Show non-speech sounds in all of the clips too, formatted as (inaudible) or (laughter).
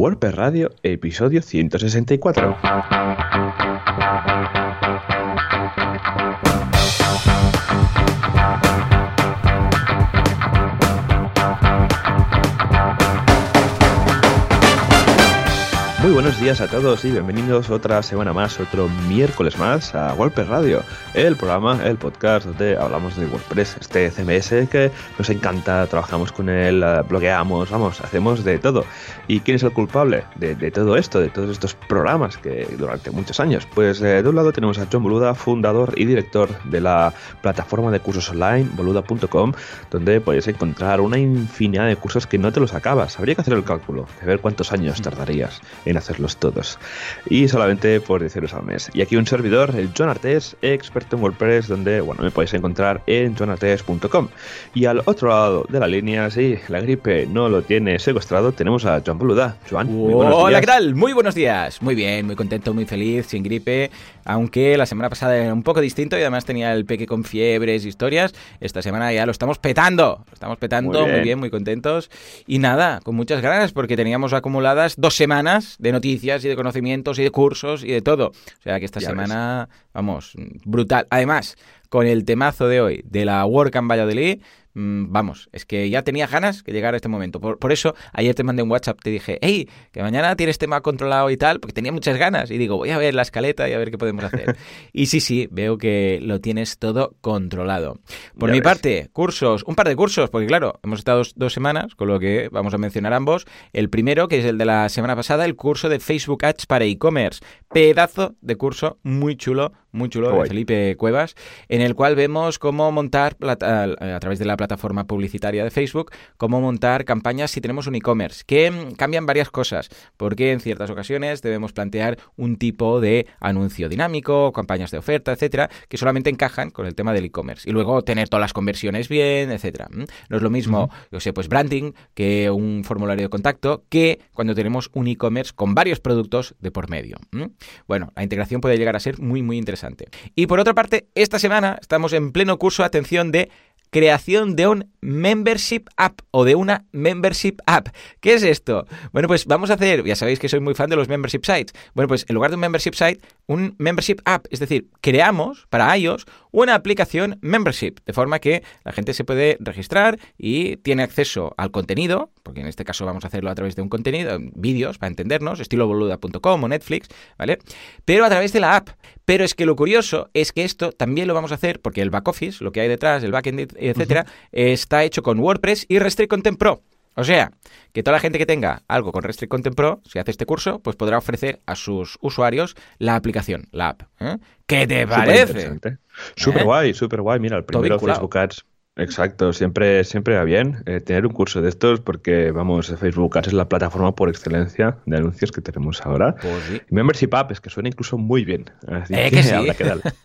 WordPress Radio, episodio 164. Buenos días a todos y bienvenidos otra semana más, otro miércoles más a WordPress Radio, el programa, el podcast donde hablamos de WordPress, este CMS que nos encanta, trabajamos con él, eh, blogueamos, vamos, hacemos de todo. ¿Y quién es el culpable de, todo esto, de todos estos programas que durante muchos años? Pues eh, de un lado tenemos a John Boluda, fundador y director de la plataforma de cursos online, boluda.com, donde podéis encontrar una infinidad de cursos que no te los acabas. Habría que hacer el cálculo, de ver cuántos años tardarías en hacerlos todos. Y solamente por 10 euros al mes. Y aquí un servidor, el John Artes, experto en WordPress, donde bueno, me podéis encontrar en jonartes.com. Y al otro lado de la línea, si la gripe no lo tiene secuestrado, tenemos a Joan Boluda. Joan, Hola, ¿qué tal? Muy buenos días. Muy bien, muy contento, muy feliz, sin gripe. Aunque la semana pasada era un poco distinto y además tenía el peque con fiebres, historias. Esta semana ya lo estamos petando. Lo estamos petando, muy bien, muy, contentos. Y nada, con muchas ganas porque teníamos acumuladas dos semanas de noticias y de conocimientos y de cursos y de todo. O sea que esta semana, vamos, brutal. Además, con el temazo de hoy de la WordCamp Valladolid, vamos, es que ya tenía ganas que llegara este momento. Por, eso ayer te mandé un WhatsApp, te dije, hey, que mañana tienes tema controlado y tal, porque tenía muchas ganas. Y digo, voy a ver la escaleta y a ver qué podemos hacer. (laughs) y sí, sí, veo que lo tienes todo controlado. Por mi parte, cursos, un par de cursos, porque claro, hemos estado dos, semanas, con lo que vamos a mencionar ambos. El primero, que es el de la semana pasada, el curso de Facebook Ads para e-commerce. Pedazo de curso muy chulo, muy chulo, de Felipe Cuevas, en el cual vemos cómo montar a través de la plataforma publicitaria de Facebook, cómo montar campañas si tenemos un e-commerce, que mm, cambian varias cosas, porque en ciertas ocasiones debemos plantear un tipo de anuncio dinámico, campañas de oferta, etcétera, que solamente encajan con el tema del e-commerce. Y luego tener todas las conversiones bien, etcétera. No es lo mismo, yo sé, pues branding que un formulario de contacto, que cuando tenemos un e-commerce con varios productos de por medio. Bueno, la integración puede llegar a ser muy, muy interesante. Y por otra parte, esta semana estamos en pleno curso, atención, de creación de un membership app o de una membership app. ¿Qué es esto? Bueno, pues vamos a hacer, ya sabéis que soy muy fan de los membership sites. Bueno, pues en lugar de un membership site, un membership app, es decir, creamos para iOS una aplicación membership, de forma que la gente se puede registrar y tiene acceso al contenido, porque en este caso vamos a hacerlo a través de un contenido, vídeos, para entendernos, estilo boluda.com o Netflix, ¿vale? Pero a través de la app. Pero es que lo curioso es que esto también lo vamos a hacer porque el back office, lo que hay detrás, el backend, etcétera, está hecho con WordPress y Restrict Content Pro. O sea, que toda la gente que tenga algo con Restrict Content Pro, si hace este curso, pues podrá ofrecer a sus usuarios la aplicación, la app. ¿eh? ¿Qué te parece? Súper ¿Eh? guay, súper guay. Mira, el primero Facebook Ads Exacto, siempre, siempre va bien eh, tener un curso de estos porque, vamos, Facebook Ads es la plataforma por excelencia de anuncios que tenemos ahora. Pues Membership App es que suena incluso muy bien. ¿Eh que (laughs) sí?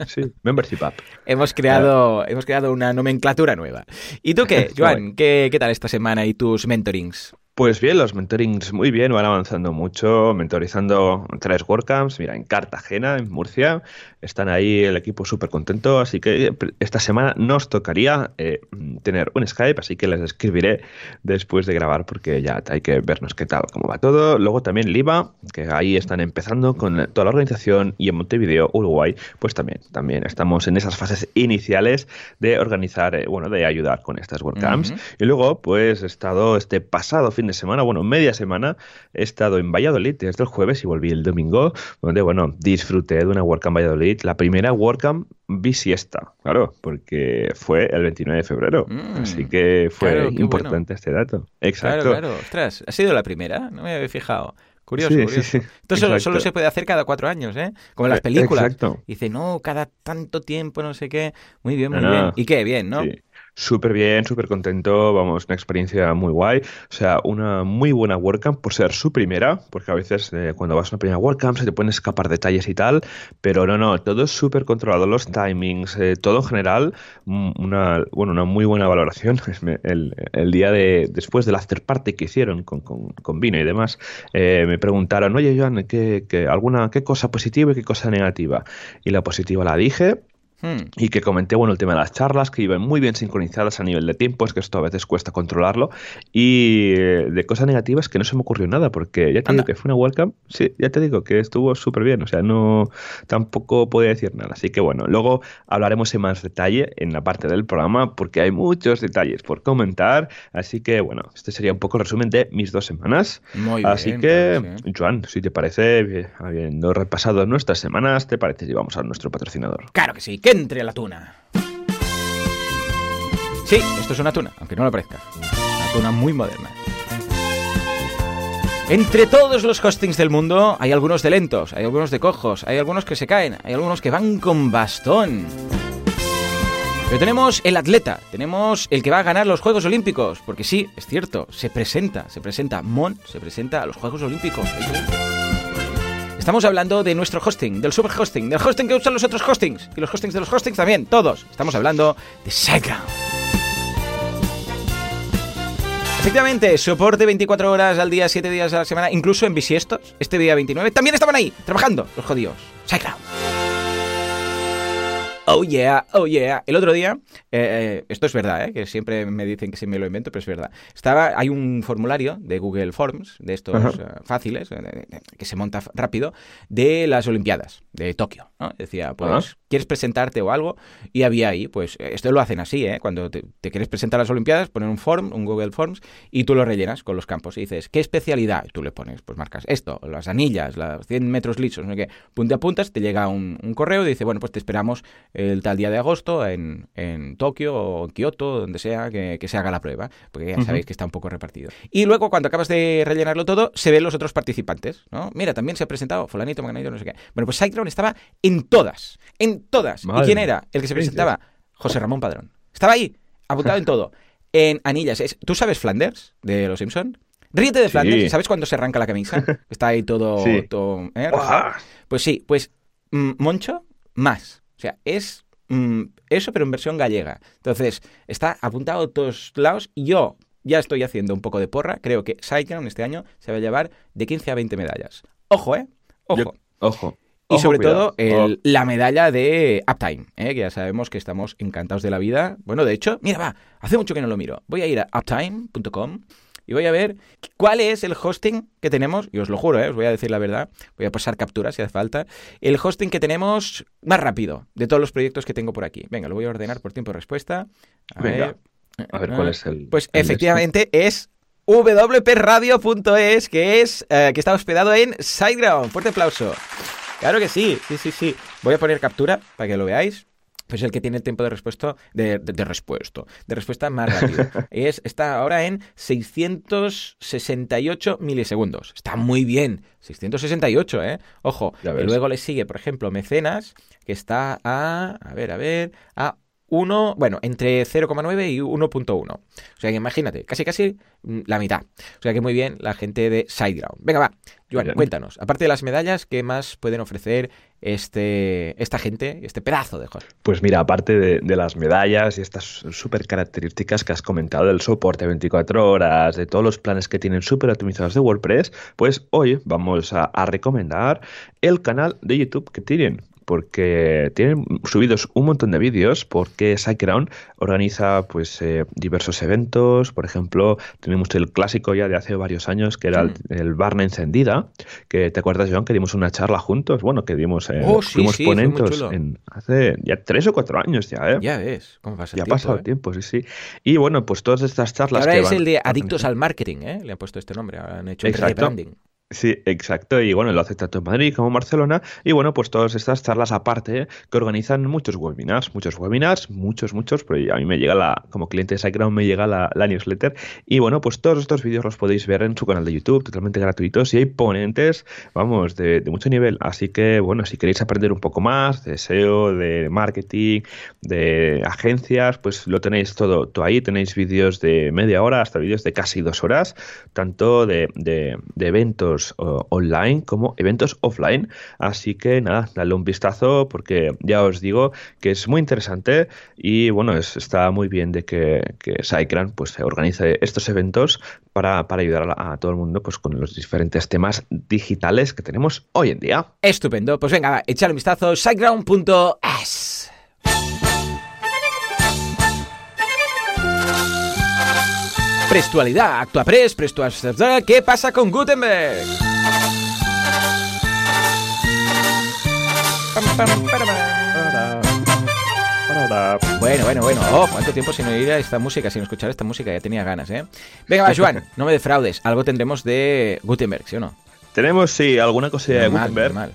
sí, Membership App. hemos, creado, hemos creado una nomenclatura nueva. ¿Y tú qué, (laughs) Joan? ¿Qué, ¿Qué tal esta semana y tus mentorings? Pues bien, los mentorings muy bien, van avanzando mucho, mentorizando tres WordCamps, mira, en Cartagena, en Murcia, están ahí el equipo súper contento, así que esta semana nos tocaría eh, tener un Skype, así que les escribiré después de grabar porque ya hay que vernos qué tal, cómo va todo. Luego también Liva, que ahí están empezando con toda la organización y en Montevideo, Uruguay, pues también, también estamos en esas fases iniciales de organizar, eh, bueno, de ayudar con estas WordCamps. Y luego, pues he estado este pasado fin de semana, bueno, media semana, he estado en Valladolid desde el jueves y volví el domingo, donde, bueno, disfruté de una WordCamp Valladolid, la primera WordCamp bisiesta, claro, porque fue el 29 de febrero, mm, así que fue importante este dato. Exacto. Claro, claro, ostras, ¿ha sido la primera? No me había fijado. Curioso, curioso. Esto solo, se puede hacer cada cuatro años, ¿eh? Como en las eh, películas. Exacto. Dice, no, cada tanto tiempo, no sé qué. Muy bien, muy bien. ¿Y qué? Bien, ¿no? Súper bien, súper contento, vamos, una experiencia muy guay, o sea, una muy buena WordCamp por ser su primera, porque a veces eh, cuando vas a una primera WordCamp se te pueden escapar detalles y tal, pero no, no, todo es súper controlado, los timings, eh, todo en general, mm, una, bueno, una muy buena valoración. (laughs) El, el día de, después del after que hicieron con, con, vino y demás, eh, me preguntaron, oye, Joan, ¿qué, qué, alguna, ¿qué cosa positiva y qué cosa negativa? Y la positiva la dije, Hmm. y que comenté, bueno, el tema de las charlas, que iban muy bien sincronizadas a nivel de tiempo, es que esto a veces cuesta controlarlo, y eh, de cosas negativas que no se me ocurrió nada, porque ya te Anda. digo que fue una welcome, sí, ya te digo que estuvo súper bien, o sea, no, tampoco podía decir nada, así que bueno, luego hablaremos en más detalle en la parte del programa, porque hay muchos detalles por comentar, así que bueno, este sería un poco el resumen de mis dos semanas. Muy Así bien, que, sí. Joan, si te parece, bien, habiendo repasado nuestras semanas, ¿te parece si vamos a nuestro patrocinador? Claro que sí, entre la tuna. Sí, esto es una tuna, aunque no lo parezca. Una tuna muy moderna. Entre todos los hostings del mundo hay algunos de lentos, hay algunos de cojos, hay algunos que se caen, hay algunos que van con bastón. Pero tenemos el atleta, tenemos el que va a ganar los Juegos Olímpicos, porque sí, es cierto, se presenta, se presenta, Mon se presenta a los Juegos Olímpicos. Estamos hablando de nuestro hosting, del super hosting, del hosting que usan los otros hostings, y los hostings de los hostings también, todos. Estamos hablando de SiteGround. Efectivamente, soporte 24 horas al día, 7 días a la semana, incluso en bisiestos, este día 29, también estaban ahí, trabajando, los jodidos. SiteGround. Oh yeah, oh yeah. El otro día, eh, eh, esto es verdad, eh, que siempre me dicen que si me lo invento, pero es verdad. Estaba, hay un formulario de Google Forms, de estos eh, fáciles, eh, que se monta rápido, de las Olimpiadas de Tokio. ¿No? Decía, pues. ¿quieres presentarte o algo? Y había ahí, pues, esto lo hacen así, ¿eh? Cuando te, te quieres presentar a las Olimpiadas, ponen un form, un Google Forms, y tú lo rellenas con los campos. Y dices, ¿qué especialidad? Y tú le pones, pues marcas esto, las anillas, las 100 metros lisos, no sé qué. Punte a puntas, te llega un, un correo y dice, bueno, pues te esperamos el tal día de agosto en, en Tokio o en Kioto, donde sea, que, que se haga la prueba, porque ya sabéis que está un poco repartido. Y luego, cuando acabas de rellenarlo todo, se ven los otros participantes, ¿no? Mira, también se ha presentado fulanito, manganito, no sé qué. Bueno, pues SiteGround estaba en todas, en todas. Madre ¿Y quién era? El que se Sí, sí. presentaba, José Ramón Padrón. Estaba ahí, apuntado en todo. (laughs) En anillas. ¿Tú sabes Flanders de Los Simpson? Ríete de Sí. Flanders. ¿Sabes cuando se arranca la camisa? (laughs) Está ahí todo... Sí. todo ¿eh? Pues sí, pues mm, Moncho más. O sea, es mm, eso, pero en versión gallega. Entonces, está apuntado a todos lados y yo ya estoy haciendo un poco de porra. Creo que Cyclone este año se va a llevar de 15 a 20 medallas. Ojo, ¿eh? Ojo. Yo- ojo. Y Ojo, sobre cuidado. todo el- la medalla de Uptime, ¿eh? que ya sabemos que estamos encantados de la vida. Bueno, de hecho, mira, va, hace mucho que no lo miro. Voy a ir a uptime.com y voy a ver cuál es el hosting que tenemos, y os lo juro, ¿eh? os voy a decir la verdad, voy a pasar capturas si hace falta, el hosting que tenemos más rápido de todos los proyectos que tengo por aquí. Venga, lo voy a ordenar por tiempo de respuesta. A Venga, ver, A ver cuál es el. Pues el de efectivamente es wpradio.es, que es eh, que está hospedado en SiteGround. Fuerte aplauso. Claro que sí, sí, sí, sí. Voy a poner captura para que lo veáis. Pues el que tiene el tiempo de respuesta de, de, de respuesta, de respuesta más rápido. (laughs) es, está ahora en 668 milisegundos. Está muy bien. 668, ¿eh? Ojo. Y luego le sigue, por ejemplo, Mecenas, que está a, a ver, a ver, a 1, bueno, entre 0,9 y 1.1. O sea que imagínate, casi casi mm, la mitad. O sea que muy bien la gente de SiteGround. Venga, va, Joan, Bien. cuéntanos. Aparte de las medallas, ¿qué más pueden ofrecer este, esta gente, este pedazo de host? Pues mira, aparte de, de las medallas y estas súper características que has comentado del soporte 24 horas, de todos los planes que tienen súper optimizados de WordPress, pues hoy vamos a, a recomendar el canal de YouTube que tienen. Porque tienen subidos un montón de vídeos, porque SiteGround organiza pues eh, diversos eventos. Por ejemplo, tenemos el clásico ya de hace varios años, que era el, el Barna Encendida, que te acuerdas, Joan, que dimos una charla juntos. Bueno, que dimos, eh, Oh, sí, fuimos sí, ponentes en hace ya tres o cuatro años ya, ¿eh? Ya ves, cómo pasa el Ya ha pasado ¿eh? el tiempo, sí, sí. Y bueno, pues todas estas Y charlas ahora que es van el de Adictos al Marketing, ¿eh? Le han puesto este nombre, han hecho un Exacto. rebranding. Sí, exacto. Y bueno, lo hace tanto en Madrid como en Barcelona. Y bueno, pues todas estas charlas aparte que organizan muchos webinars, muchos webinars, muchos, muchos, pero a mí me llega la, como cliente de SiteGround me llega la, la newsletter. Y bueno, pues todos estos vídeos los podéis ver en su canal de YouTube, totalmente gratuitos. Y hay ponentes, vamos, de, de mucho nivel. Así que bueno, si queréis aprender un poco más de SEO, de marketing, de agencias, pues lo tenéis todo, todo ahí. Tenéis vídeos de media hora hasta vídeos de casi dos horas, tanto de, de- de eventos o- online como eventos offline. Así que nada, dale un vistazo porque ya os digo que es muy interesante y bueno, es- está muy bien de que, que SiteGround pues organice estos eventos para, para ayudar a, todo el mundo pues con los diferentes temas digitales que tenemos hoy en día. Estupendo. Pues venga, echar un vistazo. siteground.es. Prestualidad, Actuapress, Prestualidad. ¿Qué pasa con Gutenberg? Bueno, bueno, bueno. Oh, cuánto tiempo sin oír esta música, sin escuchar esta música. Ya tenía ganas, ¿eh? Venga, va, Joan, (laughs) no me defraudes. Algo tendremos de Gutenberg, ¿sí o no? Tenemos, sí, alguna cosilla de Gutenberg.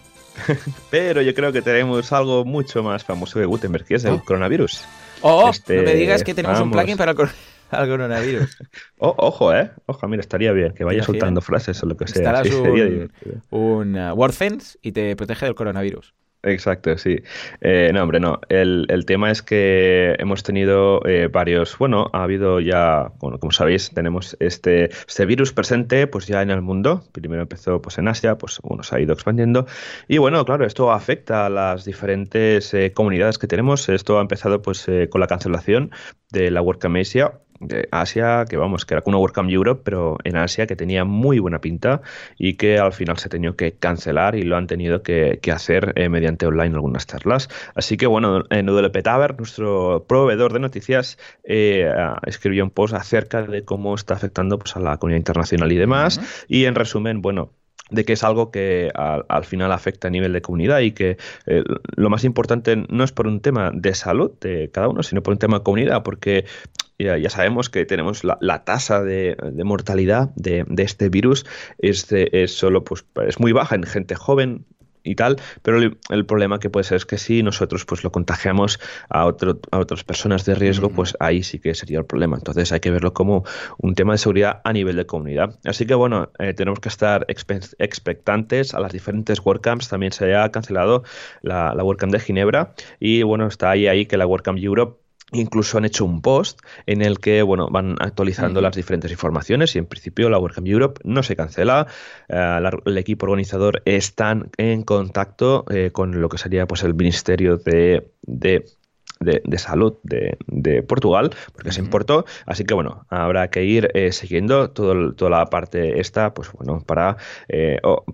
(laughs) Pero yo creo que tenemos algo mucho más famoso de Gutenberg, que es el oh. coronavirus. Oh, no me este, digas que tenemos un plugin para el coronavirus. (laughs) Oh, ojo, eh. Ojo, mira, estaría bien que vaya soltando frases o lo que sea. un, un uh, WordFence y te protege del coronavirus. Exacto, sí. Eh, no, hombre, no. El, tema es que hemos tenido eh, varios, bueno, ha habido ya, bueno, como sabéis, tenemos este, este virus presente pues ya en el mundo. Primero empezó pues en Asia, pues bueno, se ha ido expandiendo. Y bueno, claro, esto afecta a las diferentes eh, comunidades que tenemos. Esto ha empezado pues con la cancelación de la WordCamp Asia Asia, que vamos, que era una WordCamp Europe, pero en Asia que tenía muy buena pinta y que al final se ha tenido que cancelar y lo han tenido que, hacer eh, mediante online algunas charlas. Así que bueno, en UDLP Tower, nuestro proveedor de noticias, eh, escribió un post acerca de cómo está afectando pues, a la comunidad internacional y demás. Y en resumen, bueno, de que es algo que al, final afecta a nivel de comunidad y que eh, lo más importante no es por un tema de salud de cada uno, sino por un tema de comunidad, porque ya, sabemos que tenemos la, tasa de, mortalidad de, este virus es, es solo pues es muy baja en gente joven y tal, pero el, problema que puede ser es que si nosotros pues lo contagiamos a, otro, a otras personas de riesgo, pues ahí sí que sería el problema. Entonces hay que verlo como un tema de seguridad a nivel de comunidad. Así que bueno, eh, tenemos que estar expectantes a las diferentes WordCamps. También se ha cancelado la, la WordCamp de Ginebra y bueno, está ahí, ahí que la WordCamp Europe Incluso han hecho un post en el que bueno, van actualizando las diferentes informaciones y en principio la WordCamp Europe no se cancela. Eh, el equipo organizador está en contacto eh, con lo que sería pues, el Ministerio de, de Salud de, Portugal, porque se importó. Así que bueno, habrá que ir eh, siguiendo todo, toda la parte esta, pues bueno, para,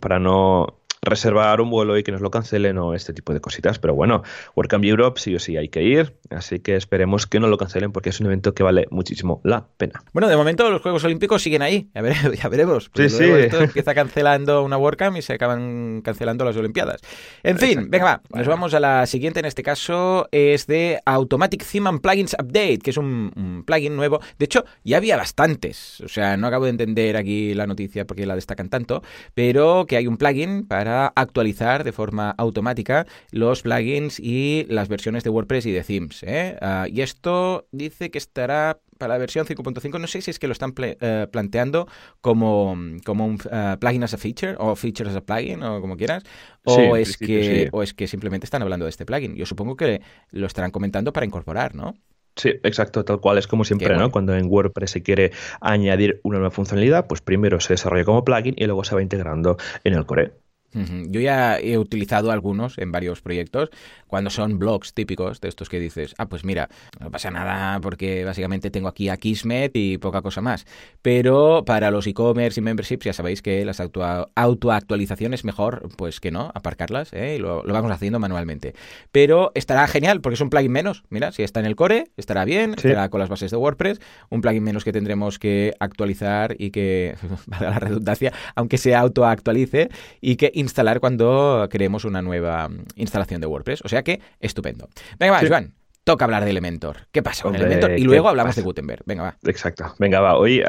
para no reservar un vuelo y que nos lo cancelen o este tipo de cositas. Pero bueno, WordCamp Europe sí o sí hay que ir, así que esperemos que no lo cancelen porque es un evento que vale muchísimo la pena. Bueno, de momento los Juegos Olímpicos siguen ahí, (laughs) ya, veremos. Sí, sí. Esto empieza cancelando una WordCamp y se acaban cancelando las Olimpiadas. En fin, venga, va, nos vamos a la siguiente, en este caso es de Automatic Theme and Plugins Update, que es un, plugin nuevo. De hecho, ya había bastantes, o sea, no acabo de entender aquí la noticia porque la destacan tanto, pero que hay un plugin para actualizar de forma automática los plugins y las versiones de WordPress y de themes. ¿eh? Ah, y esto dice que estará para la versión 5.5, no sé si es que lo están eh, planteando como, como un uh, plugin as a feature o feature as a plugin o como quieras, o, es que, o es que simplemente están hablando de este plugin. Yo supongo que lo estarán comentando para incorporar, ¿no? Sí, exacto, tal cual. Es como siempre, ¿no? Cuando en WordPress se quiere añadir una nueva funcionalidad, pues primero se desarrolla como plugin y luego se va integrando en el core. Yo ya he utilizado algunos en varios proyectos cuando son blogs típicos de estos que dices, ah, pues mira, no pasa nada porque básicamente tengo aquí a Kismet y poca cosa más. Pero para los e-commerce y memberships ya sabéis que las autoactualizaciones mejor, pues que no, aparcarlas ¿eh? y lo, vamos haciendo manualmente. Pero estará genial porque es un plugin menos. Mira, si está en el core, estará bien, estará con las bases de WordPress, un plugin menos que tendremos que actualizar y que, (laughs) valga la redundancia, aunque se autoactualice y que instalar cuando creemos una nueva instalación de WordPress. O sea que, estupendo. Venga, va, Joan toca hablar de Elementor. ¿Qué pasa con Elementor? Y luego hablamos de Gutenberg. Venga, va. Exacto. Venga, va. Hoy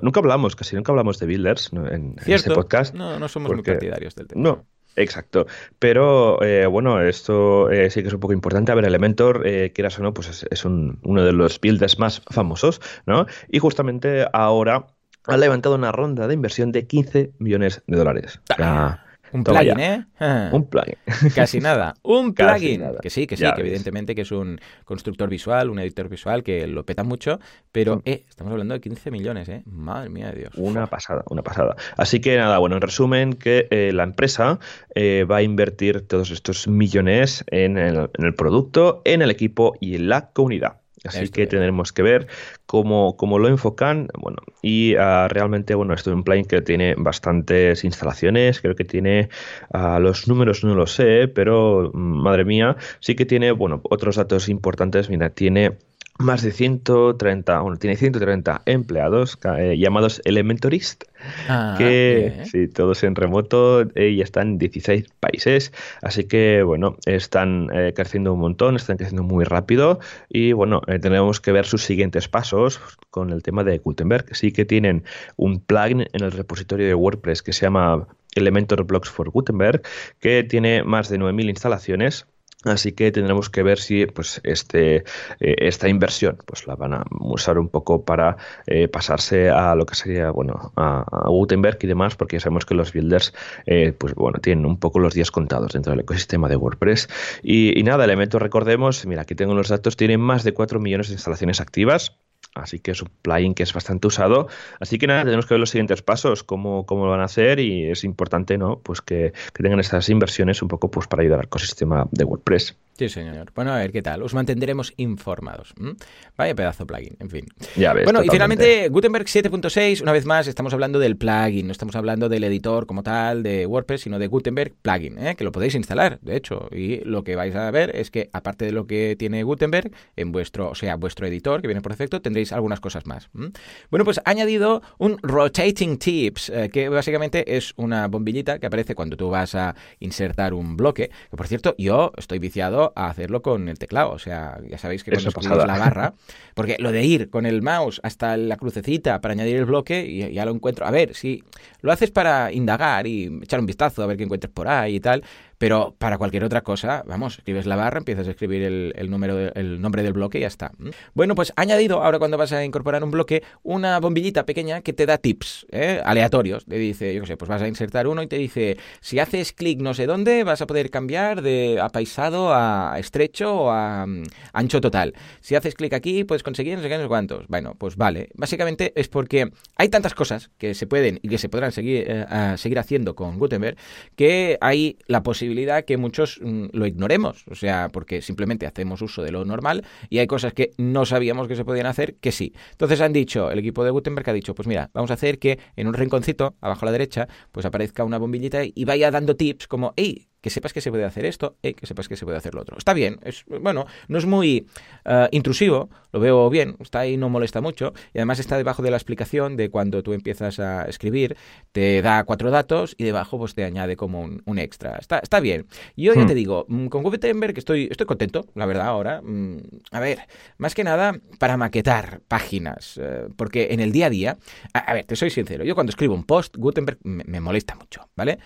nunca hablamos, casi nunca hablamos de builders en, este podcast. No, no somos muy partidarios del tema. No. Exacto. Pero eh, bueno, esto eh, sí que es un poco importante. A ver, Elementor, eh, quieras o no, pues es, uno de los builders más famosos, ¿no? Y justamente ahora ha levantado una ronda de inversión de 15 millones de dólares. Ah. Un plugin, ¿eh? (laughs) Un plugin. Casi nada. (laughs) Un plugin. Que sí, que sí, que evidentemente que es un constructor visual, un editor visual que lo peta mucho, pero eh, estamos hablando de 15 millones, ¿eh? Madre mía de Dios. Una pasada, una pasada. Así que nada, bueno, en resumen, que eh, la empresa eh, va a invertir todos estos millones en el, en el producto, en el equipo y en la comunidad. Así que tendremos que ver cómo, cómo lo enfocan. Bueno, y uh, realmente, bueno, esto es un plugin que tiene bastantes instalaciones. Creo que tiene uh, los números, no lo sé, pero madre mía, sí que tiene, bueno, otros datos importantes. Mira, tiene más de 130, bueno, tiene 130 empleados eh, llamados Elementorist, ah, que sí, todos en remoto eh, y están en 16 países, así que bueno, están eh, creciendo un montón, están creciendo muy rápido. Y bueno, tenemos que ver sus siguientes pasos con el tema de Gutenberg. Sí que tienen un plugin en el repositorio de WordPress que se llama Elementor Blocks for Gutenberg, que tiene más de 9.000 instalaciones Así que tendremos que ver si pues, este, eh, esta inversión pues, la van a usar un poco para eh, pasarse a lo que sería bueno, a, Gutenberg y demás, porque ya sabemos que los builders eh, pues, bueno, tienen un poco los días contados dentro del ecosistema de WordPress. Y, nada, elementos, recordemos, mira, aquí tengo los datos, tienen más de 4 millones de instalaciones activas. Así que es un plugin que es bastante usado. Así que nada, tenemos que ver los siguientes pasos, cómo, cómo lo van a hacer y es importante ¿no? pues que, tengan estas inversiones un poco pues, para ayudar al ecosistema de WordPress. Sí, señor. Bueno, a ver qué tal. Os mantendremos informados. Vaya pedazo plugin, en fin. Ya ves, bueno, y finalmente Gutenberg 7.6, una vez más, estamos hablando del plugin, no estamos hablando del editor como tal de WordPress, sino de Gutenberg plugin, ¿eh? que lo podéis instalar, de hecho. Y lo que vais a ver es que, aparte de lo que tiene Gutenberg, en vuestro, o sea, vuestro editor, que viene por defecto, tendréis algunas cosas más. Bueno, pues ha añadido un Rotating Tips, eh, que básicamente es una bombillita que aparece cuando tú vas a insertar un bloque. Que por cierto, yo estoy viciado a hacerlo con el teclado. O sea, ya sabéis que cuando escribís la barra, porque lo de ir con el mouse hasta la crucecita para añadir el bloque, y ya lo encuentro. A ver, si lo haces para indagar y echar un vistazo a ver qué encuentres por ahí y tal, pero para cualquier otra cosa, vamos, escribes la barra, empiezas a escribir el, número el nombre del bloque y ya está. Bueno, pues añadido, ahora cuando vas a incorporar un bloque, una bombillita pequeña que te da tips ¿eh? aleatorios. Te dice, yo qué sé, pues vas a insertar uno y te dice, si haces clic no sé dónde, vas a poder cambiar de apaisado a estrecho o a mm, ancho total. Si haces clic aquí, puedes conseguir no sé qué, no sé cuántos. Bueno, pues vale. Básicamente es porque hay tantas cosas que se pueden y que se podrán seguir, eh, seguir haciendo con Gutenberg que hay la posibilidad que muchos mm, lo ignoremos, o sea, porque simplemente hacemos uso de lo normal y hay cosas que no sabíamos que se podían hacer que sí. Entonces han dicho, el equipo de Gutenberg ha dicho, pues mira, vamos a hacer que en un rinconcito, abajo a la derecha, pues aparezca una bombillita y vaya dando tips como, hey, que sepas que se puede hacer esto, y que sepas que se puede hacer lo otro. Está bien, es bueno, no es muy eh, intrusivo, lo veo bien, está ahí, no molesta mucho, y además está debajo de la explicación de cuando tú empiezas a escribir, te da cuatro datos y debajo pues te añade como un, extra. Está, está bien. Yo ya hmm. te digo, mm, con Gutenberg estoy, estoy contento, la verdad, ahora. Mm, a ver, más que nada para maquetar páginas, eh, porque en el día a día, a, ver, te soy sincero, yo cuando escribo un post, Gutenberg me, me molesta mucho, ¿vale?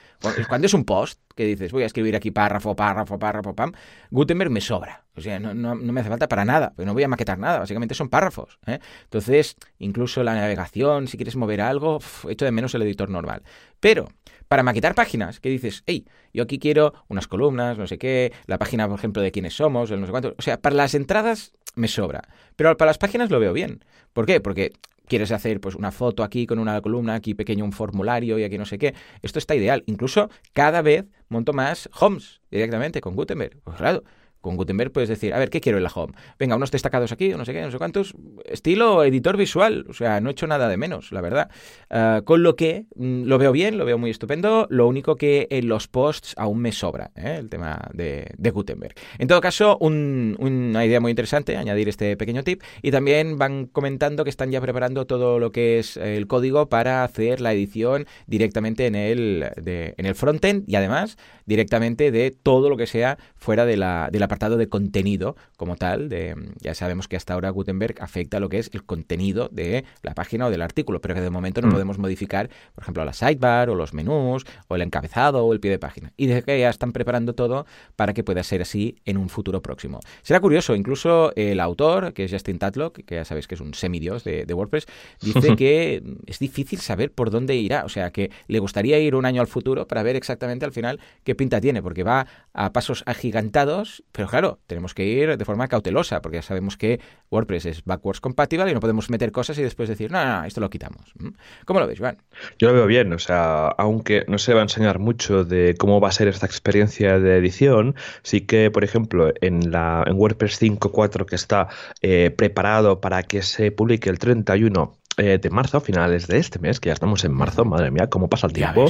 Cuando es un post, que dices, voy a escribir aquí párrafo, párrafo, párrafo, pam, Gutenberg me sobra. O sea, no, no, me hace falta para nada, porque no voy a maquetar nada, básicamente son párrafos. ¿eh? Entonces, incluso la navegación, si quieres mover algo, echo de menos el editor normal. Pero, para maquetar páginas, que dices, hey, yo aquí quiero unas columnas, no sé qué, la página, por ejemplo, de quiénes somos, no sé cuánto. O sea, para las entradas me sobra, pero para las páginas lo veo bien. ¿Por qué? Porque quieres hacer pues una foto aquí con una columna, aquí pequeño un formulario y aquí no sé qué. Esto está ideal. Incluso cada vez monto más homes directamente con Gutenberg. Pues claro, con Gutenberg puedes decir, a ver, ¿qué quiero en la home? Venga, unos destacados aquí, no sé qué, no sé cuántos. Estilo editor visual, o sea, no he hecho nada de menos, la verdad. Ah, con lo que mm, lo veo bien, lo veo muy estupendo. Lo único que en los posts aún me sobra, ¿eh? el tema de, Gutenberg. En todo caso, una idea muy interesante, añadir este pequeño tip. Y también van comentando que están ya preparando todo lo que es el código para hacer la edición directamente en el, en el frontend y además directamente de todo lo que sea fuera de la, apartado de contenido como tal. De, ya sabemos que hasta ahora Gutenberg afecta lo que es el contenido de la página o del artículo, pero que de momento no mm. podemos modificar, por ejemplo, la sidebar o los menús o el encabezado o el pie de página. Y desde que ya están preparando todo para que pueda ser así en un futuro próximo. Será curioso, incluso el autor, que es Justin Tatlock, que ya sabéis que es un semidios de, de WordPress, dice (laughs) que es difícil saber por dónde irá. O sea, que le gustaría ir un año al futuro para ver exactamente al final qué pinta tiene, porque va a pasos agigantados, pero claro, tenemos que ir de forma cautelosa, porque ya sabemos que WordPress es backwards compatible y no podemos meter cosas y después decir, no, no, esto lo quitamos. ¿Cómo lo ves, Juan? Yo lo veo bien, o sea, aunque no se va a enseñar mucho de cómo va a ser esta experiencia de edición, sí que, por ejemplo, en, la, en WordPress 5.4 que está eh, preparado para que se publique el 31 eh, de marzo, a finales de este mes, que ya estamos en marzo, madre mía, cómo pasa el tiempo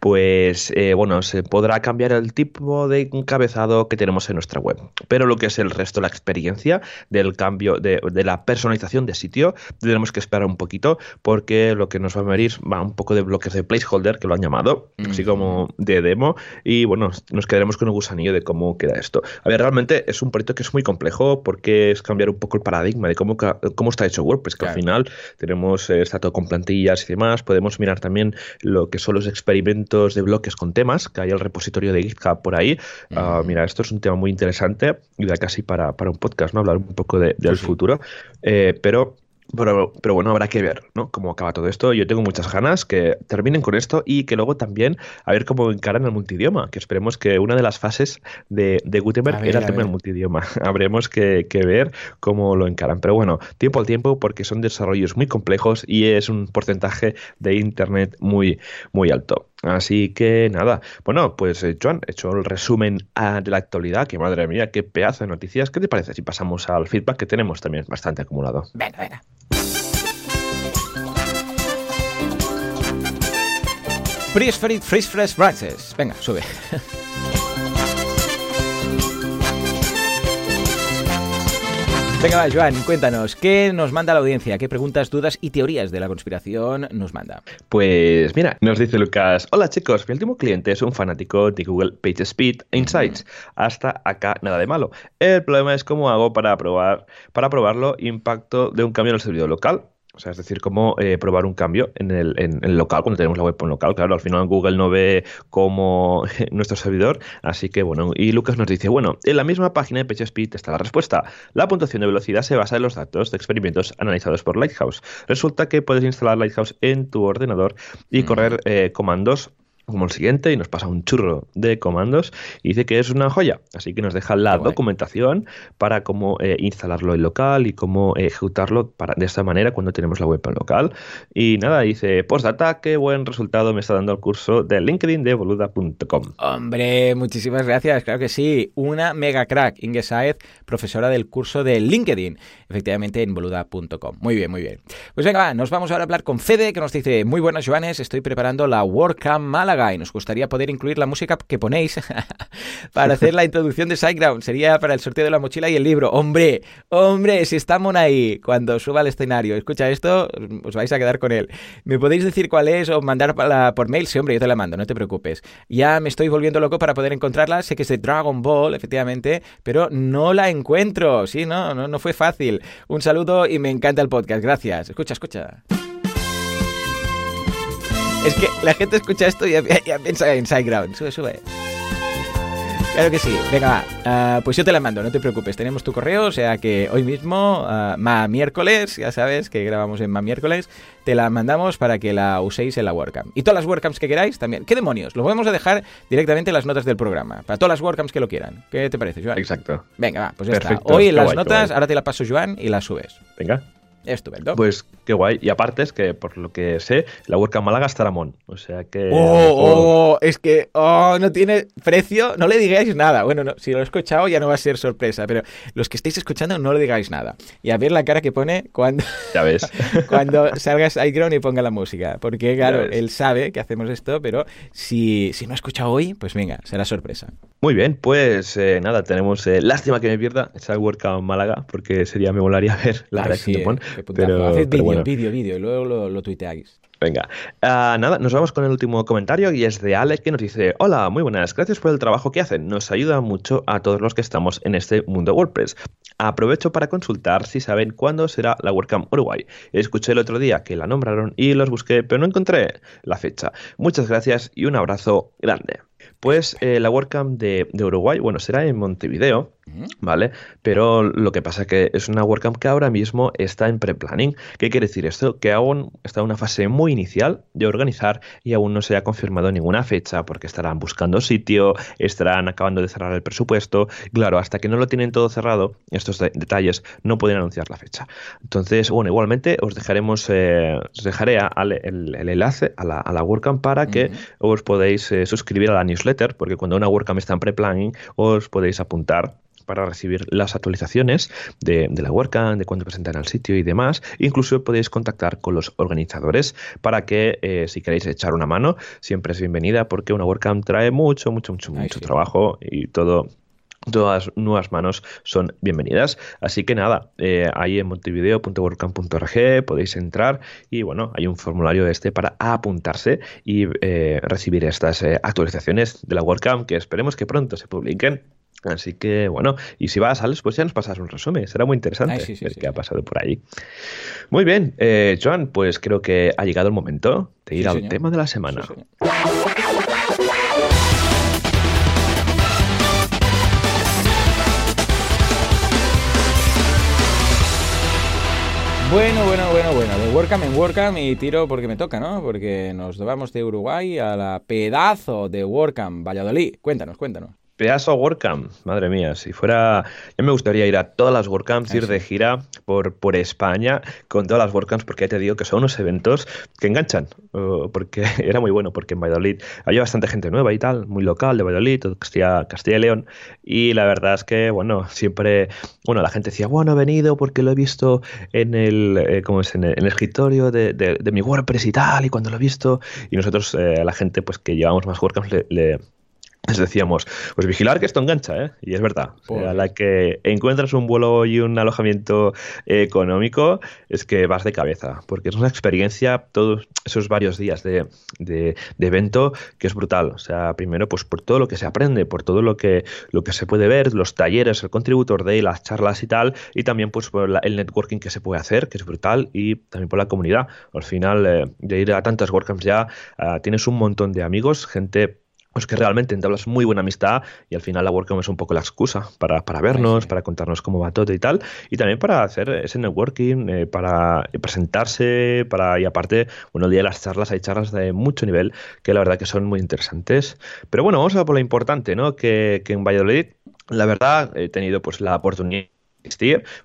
pues eh, bueno, se podrá cambiar el tipo de encabezado que tenemos en nuestra web. Pero lo que es el resto de la experiencia del cambio de, la personalización de sitio, tenemos que esperar un poquito porque lo que nos va a venir va un poco de bloques de placeholder, que lo han llamado, así como de demo, y bueno, nos quedaremos con un gusanillo de cómo queda esto. A ver, realmente es un proyecto que es muy complejo porque es cambiar un poco el paradigma de cómo, cómo está hecho WordPress, que al final tenemos, eh, está todo con plantillas y demás, podemos mirar también lo que son los experimentos de bloques con temas, que hay el repositorio de GitHub por ahí. Ah, mira, esto es un tema muy interesante y da casi para, para un podcast, ¿no? Hablar un poco de, del futuro. Eh, pero pero, pero, bueno, habrá que ver ¿no? cómo acaba todo esto. Yo tengo muchas ganas que terminen con esto y que luego también a ver cómo encaran el multidioma, que esperemos que una de las fases de, de Gutenberg era el tema del multidioma. (laughs) Habremos que, que, ver cómo lo encaran. Pero bueno, tiempo al tiempo porque son desarrollos muy complejos y es un porcentaje de Internet muy, muy alto. Así que nada, bueno, pues eh, Joan, he hecho el resumen ah, de la actualidad, que madre mía, qué pedazo de noticias. ¿Qué te parece si pasamos al feedback que tenemos también bastante acumulado? Venga, venga. Freeze, freeze, freeze, fresh Venga, sube. (laughs) Venga, va, Joan, cuéntanos, ¿qué nos manda la audiencia? ¿Qué preguntas, dudas y teorías de la conspiración nos manda? Pues mira, nos dice Lucas, hola chicos, mi último cliente es un fanático de Google PageSpeed e Insights. Hasta acá nada de malo. El problema es cómo hago para probar, para probarlo impacto de un cambio en el servidor local o sea, es decir, cómo eh, probar un cambio en el, en, local, cuando tenemos la web en local. Claro, al final Google no ve como (laughs) nuestro servidor. Así que bueno, y Lucas nos dice, bueno, en la misma página de PageSpeed está la respuesta. La puntuación de velocidad se basa en los datos de experimentos analizados por Lighthouse. Resulta que puedes instalar Lighthouse en tu ordenador y correr eh, comandos como el siguiente y nos pasa un churro de comandos y dice que es una joya. Así que nos deja la documentación para cómo eh, instalarlo en local y cómo ejecutarlo para, de esta manera cuando tenemos la web en local. Y nada, dice, postdata, qué buen resultado me está dando el curso de LinkedIn de boluda.com. Hombre, muchísimas gracias, claro que sí. Una mega crack, Inge Saez, profesora del curso de LinkedIn, efectivamente en boluda.com. Muy bien, muy bien. Pues venga, nos vamos ahora a hablar con Fede, que nos dice, muy buenas Joanes, estoy preparando la WordCamp Málaga y nos gustaría poder incluir la música que ponéis (laughs) para hacer la introducción de SiteGround. Sería para el sorteo de la mochila y el libro. Hombre, hombre, si estamos ahí cuando suba al escenario, escucha esto, os vais a quedar con él. ¿Me podéis decir cuál es o mandar por mail? Sí, hombre, yo te la mando, no te preocupes. Ya me estoy volviendo loco para poder encontrarla. Sé que es de Dragon Ball, efectivamente, pero no la encuentro. Sí, no, no, no fue fácil. Un saludo y me encanta el podcast. Gracias. Escucha, escucha. Es que la gente escucha esto y ya, piensa en SideGround. Sube, sube. Claro que sí. Venga, va. Ah, pues yo te la mando, no te preocupes. Tenemos tu correo, o sea que hoy mismo, uh, ma miércoles, ya sabes que grabamos en ma miércoles, te la mandamos para que la uséis en la WordCamp. Y todas las WordCamps que queráis también. ¿Qué demonios? Lo podemos dejar directamente en las notas del programa. Para todas las WordCamps que lo quieran. ¿Qué te parece, Joan? Exacto. Venga, va, pues ya está. Hoy en las notas, ahora te la paso, Joan, y la subes. Venga. Estupendo. Pues qué guay. Y aparte es que, por lo que sé, la WordCamp Málaga está Ramón. O sea que... Oh, oh, es que oh, no tiene precio. No le digáis nada. Bueno, no, si lo he escuchado ya no va a ser sorpresa, pero los que estéis escuchando no le digáis nada. Y a ver la cara que pone cuando... (laughs) Ya ves. (laughs) cuando salgas iCrown y ponga la música. Porque, claro, él sabe que hacemos esto, pero si, si no ha escuchado hoy, pues venga, será sorpresa. Muy bien, pues eh, nada, tenemos... Eh, lástima que me pierda esa WordCamp Málaga, porque sería, me molaría (laughs) ver la reacción de Pon. Pero, Haced vídeo, vídeo, vídeo, y luego lo, lo tuiteáis. Venga, uh, nada, nos vamos con el último comentario y es de Ale que nos dice, hola, muy buenas, gracias por el trabajo que hacen, nos ayuda mucho a todos los que estamos en este mundo WordPress. Aprovecho para consultar si saben cuándo será la WordCamp Uruguay. Escuché el otro día que la nombraron y los busqué, pero no encontré la fecha. Muchas gracias y un abrazo grande. Pues eh, la WordCamp de, de, Uruguay, bueno, será en Montevideo, ¿vale? Pero lo que pasa es que es una WordCamp que ahora mismo está en pre-planning. ¿Qué quiere decir esto? Que aún está en una fase muy inicial de organizar y aún no se ha confirmado ninguna fecha porque estarán buscando sitio, estarán acabando de cerrar el presupuesto. Claro, hasta que no lo tienen todo cerrado, estos detalles no pueden anunciar la fecha. Entonces, bueno, igualmente os dejaremos, eh, os dejaré el, enlace a la, a la WordCamp para que os podáis eh, suscribir a la newsletter porque cuando una WordCamp está en pre-planning os podéis apuntar para recibir las actualizaciones de, la WordCamp, de cuándo presentan al sitio y demás. Incluso podéis contactar con los organizadores para que eh, si queréis echar una mano, siempre es bienvenida porque una WordCamp trae mucho, mucho, mucho, mucho trabajo y todo todas nuevas manos son bienvenidas. Así que nada, eh, ahí en montevideo.wordcamp.org podéis entrar y bueno, hay un formulario este para apuntarse y eh, recibir estas eh, actualizaciones de la WordCamp que esperemos que pronto se publiquen. Así que bueno, y si vas, Alex, pues ya nos pasas un resumen. Será muy interesante ver qué ha pasado por ahí. Muy bien, Joan, pues creo que ha llegado el momento de ir al tema de la semana. Bueno, bueno, bueno, bueno. De WordCamp en WordCamp y tiro porque me toca, ¿no? Porque nos vamos de Uruguay a la pedazo de WordCamp Valladolid. Cuéntanos, cuéntanos. Pedazo WordCamp, madre mía, si fuera... Yo me gustaría ir a todas las WordCamps, ir de gira por, por España con todas las WordCamps, porque ya te digo que son unos eventos que enganchan, porque (laughs) era muy bueno, porque en Valladolid había bastante gente nueva y tal, muy local de Valladolid, Castilla, Castilla y León, y la verdad es que, bueno, siempre, bueno, la gente decía, bueno, he venido porque lo he visto en el, eh, ¿cómo es? En el, escritorio de, de, mi WordPress y tal, y cuando lo he visto, y nosotros, eh, la gente, pues que llevamos más WordCamps, le les decíamos, pues vigilar que esto engancha, ¿eh? Y es verdad. a la que encuentras un vuelo y un alojamiento económico, es que vas de cabeza, porque es una experiencia todos esos varios días de, evento que es brutal. O sea, primero, pues por todo lo que se aprende, por todo lo que, lo que se puede ver, los talleres, el contributor day, las charlas y tal, y también pues por el networking que se puede hacer, que es brutal, y también por la comunidad. Al final, eh, de ir a tantas WordCamps ya, ah, tienes un montón de amigos, gente pues que realmente entablas muy buena amistad y al final la WordCamp es un poco la excusa para, para vernos, para contarnos cómo va todo y tal, y también para hacer ese networking, eh, para presentarse, para y aparte, bueno, el día de las charlas hay charlas de mucho nivel que la verdad que son muy interesantes. Pero bueno, vamos a por lo importante, ¿no? Que, que en Valladolid, la verdad, he tenido pues la oportunidad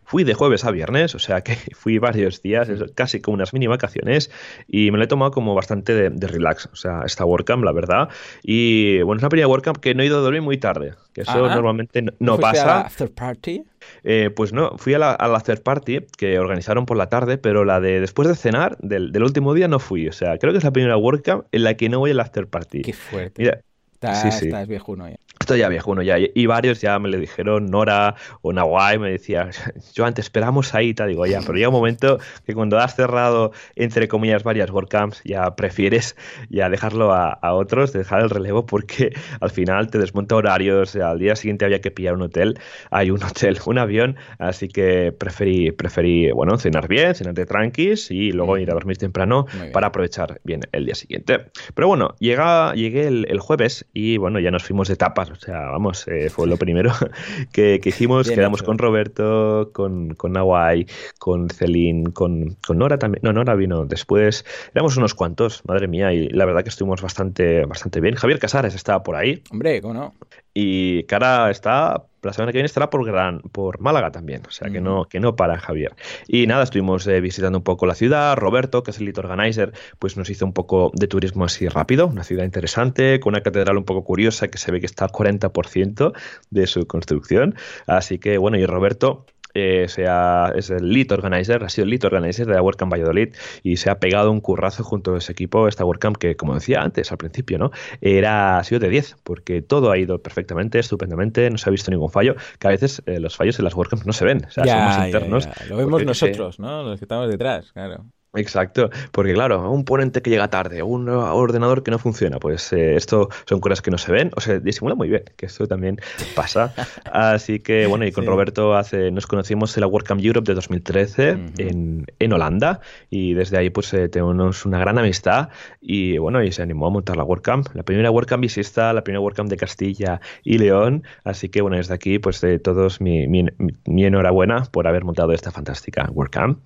Fui de jueves a viernes, o sea que (laughs) fui varios días, casi como unas mini vacaciones, y me lo he tomado como bastante de, relax. O sea, esta WordCamp, la verdad. Y bueno, es una primera WordCamp que no he ido a dormir muy tarde, que eso normalmente no, pasa. A la third party? Eh, pues no, fui a la, a third party que organizaron por la tarde, pero la de después de cenar del, último día no fui. O sea, creo que es la primera WordCamp en la que no voy a la third party. Qué fuerte. Mira, Estás, sí, estás viejuno ya. Estoy ya viejuno ya. Y varios ya me le dijeron, Nora o Nawai me decía, (laughs) yo antes esperamos ahí, te digo ya, pero llega un momento que cuando has cerrado, entre comillas, varias WordCamps, ya prefieres ya dejarlo a, otros, dejar el relevo, porque al final te desmonta horarios, al día siguiente había que pillar un hotel, hay un (laughs) hotel, un avión, así que preferí, preferí bueno, cenar bien, cenar de tranquis y luego ir a dormir temprano para aprovechar bien el día siguiente. Pero bueno, llega, llegué el jueves y bueno, ya nos fuimos de tapas, o sea, vamos, eh, fue lo (laughs) primero (laughs) que, hicimos, quedamos con Roberto, con, con Nawai, con Celine, con, con, Nora también, no, Nora vino después, éramos unos cuantos, madre mía, y la verdad que estuvimos bastante, bastante bien. Javier Casares estaba por ahí. Hombre, ¿cómo no? Y Cara está la semana que viene estará por Gran, por Málaga también, o sea que no, que no para Javier. Y nada, estuvimos eh, visitando un poco la ciudad. Roberto, que es el lead organizer, pues nos hizo un poco de turismo así rápido, una ciudad interesante, con una catedral un poco curiosa que se ve que está al 40% de su construcción. Así que bueno, y Roberto eh, sea, es el lead organizer, ha sido el lead organizer de la WordCamp Valladolid y se ha pegado un currazo junto a ese equipo, esta WordCamp que, como decía antes, al principio, ¿no? Era, ha sido de 10, porque todo ha ido perfectamente, estupendamente, no se ha visto ningún fallo, que a veces eh, los fallos en las WordCamps no se ven, o sea, somos internos. Lo vemos nosotros, ¿no? Los que estamos detrás, claro. Exacto, porque claro, un ponente que llega tarde, un ordenador que no funciona, pues eh, esto son cosas que no se ven, o se disimula muy bien, que esto también pasa. (laughs) Así que bueno, y con Roberto hace, nos conocimos en la WordCamp Europe de 2013 en, en, Holanda y desde ahí pues eh, tenemos una gran amistad y bueno, y se animó a montar la WordCamp, la primera WordCamp visista, la primera WordCamp de Castilla y León, así que bueno, desde aquí pues de todos mi, mi, mi enhorabuena por haber montado esta fantástica WordCamp.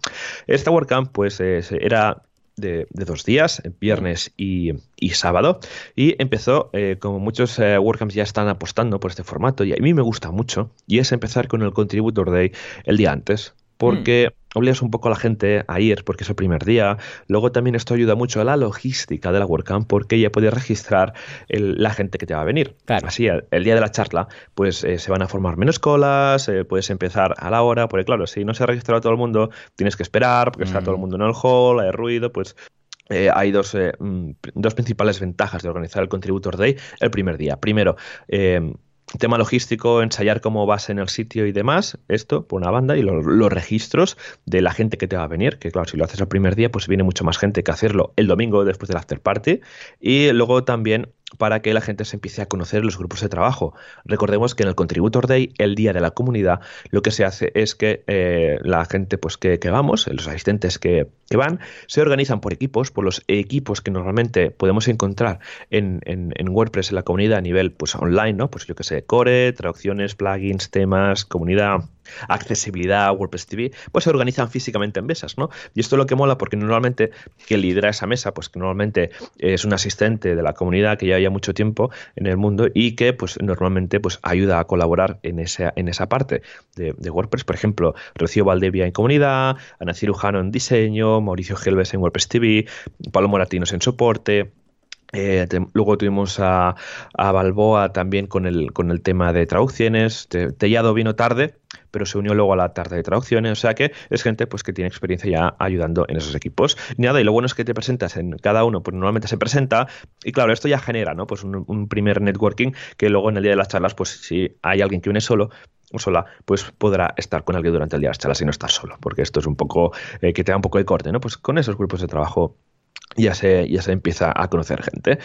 Esta WordCamp pues eh, era de, dos días, viernes y, sábado, y empezó, eh, como muchos eh, WordCamps ya están apostando por este formato, y a mí me gusta mucho, y es empezar con el Contributor Day el día antes. Porque mm. obligas un poco a la gente a ir porque es el primer día. Luego también esto ayuda mucho a la logística de la WordCamp porque ya puedes registrar la gente que te va a venir. Así, el, día de la charla, pues eh, se van a formar menos colas, eh, puedes empezar a la hora, porque claro, si no se ha registrado todo el mundo, tienes que esperar porque está todo el mm. mundo en el hall, hay ruido, pues eh, hay dos, mm, dos, principales ventajas de organizar el Contributor Day el primer día. Primero, tema logístico, ensayar cómo vas en el sitio y demás, esto por una banda, y los registros de la gente que te va a venir, que claro, si lo haces el primer día, pues viene mucho más gente que hacerlo el domingo después del after party. Y luego también para que la gente se empiece a conocer los grupos de trabajo. Recordemos que en el Contributor Day, el día de la comunidad, lo que se hace es que eh, la gente pues que, vamos, los asistentes que, van, se organizan por equipos, por los equipos que normalmente podemos encontrar en, WordPress en la comunidad a nivel pues online, ¿no? Pues yo que sé, core, traducciones, plugins, temas, comunidad accesibilidad, WordPress TV, pues se organizan físicamente en mesas, ¿no? Y esto es lo que mola porque normalmente que lidera esa mesa, pues que normalmente es un asistente de la comunidad que ya mucho tiempo en el mundo y que pues normalmente pues ayuda a colaborar en esa, en esa parte de, WordPress. Por ejemplo, Rocío Valdevia en comunidad, Ana Cirujano en diseño, Mauricio Gelbes en WordPress TV, Pablo Moratinos en soporte, eh, luego tuvimos a, Balboa también con el, con el tema de traducciones. Tellado vino tarde, pero se unió luego a la tarde de traducciones. O sea que es gente pues, que tiene experiencia ya ayudando en esos equipos. Y nada, y lo bueno es que te presentas en cada uno, pues normalmente se presenta. Y claro, esto ya genera ¿no? pues un, primer networking que luego en el día de las charlas, pues si hay alguien que viene solo, o sola, pues podrá estar con alguien durante el día de las charlas y no estar solo, porque esto es un poco eh, que te da un poco de corte, ¿no? Pues con esos grupos de trabajo ya se, ya se empieza a conocer gente.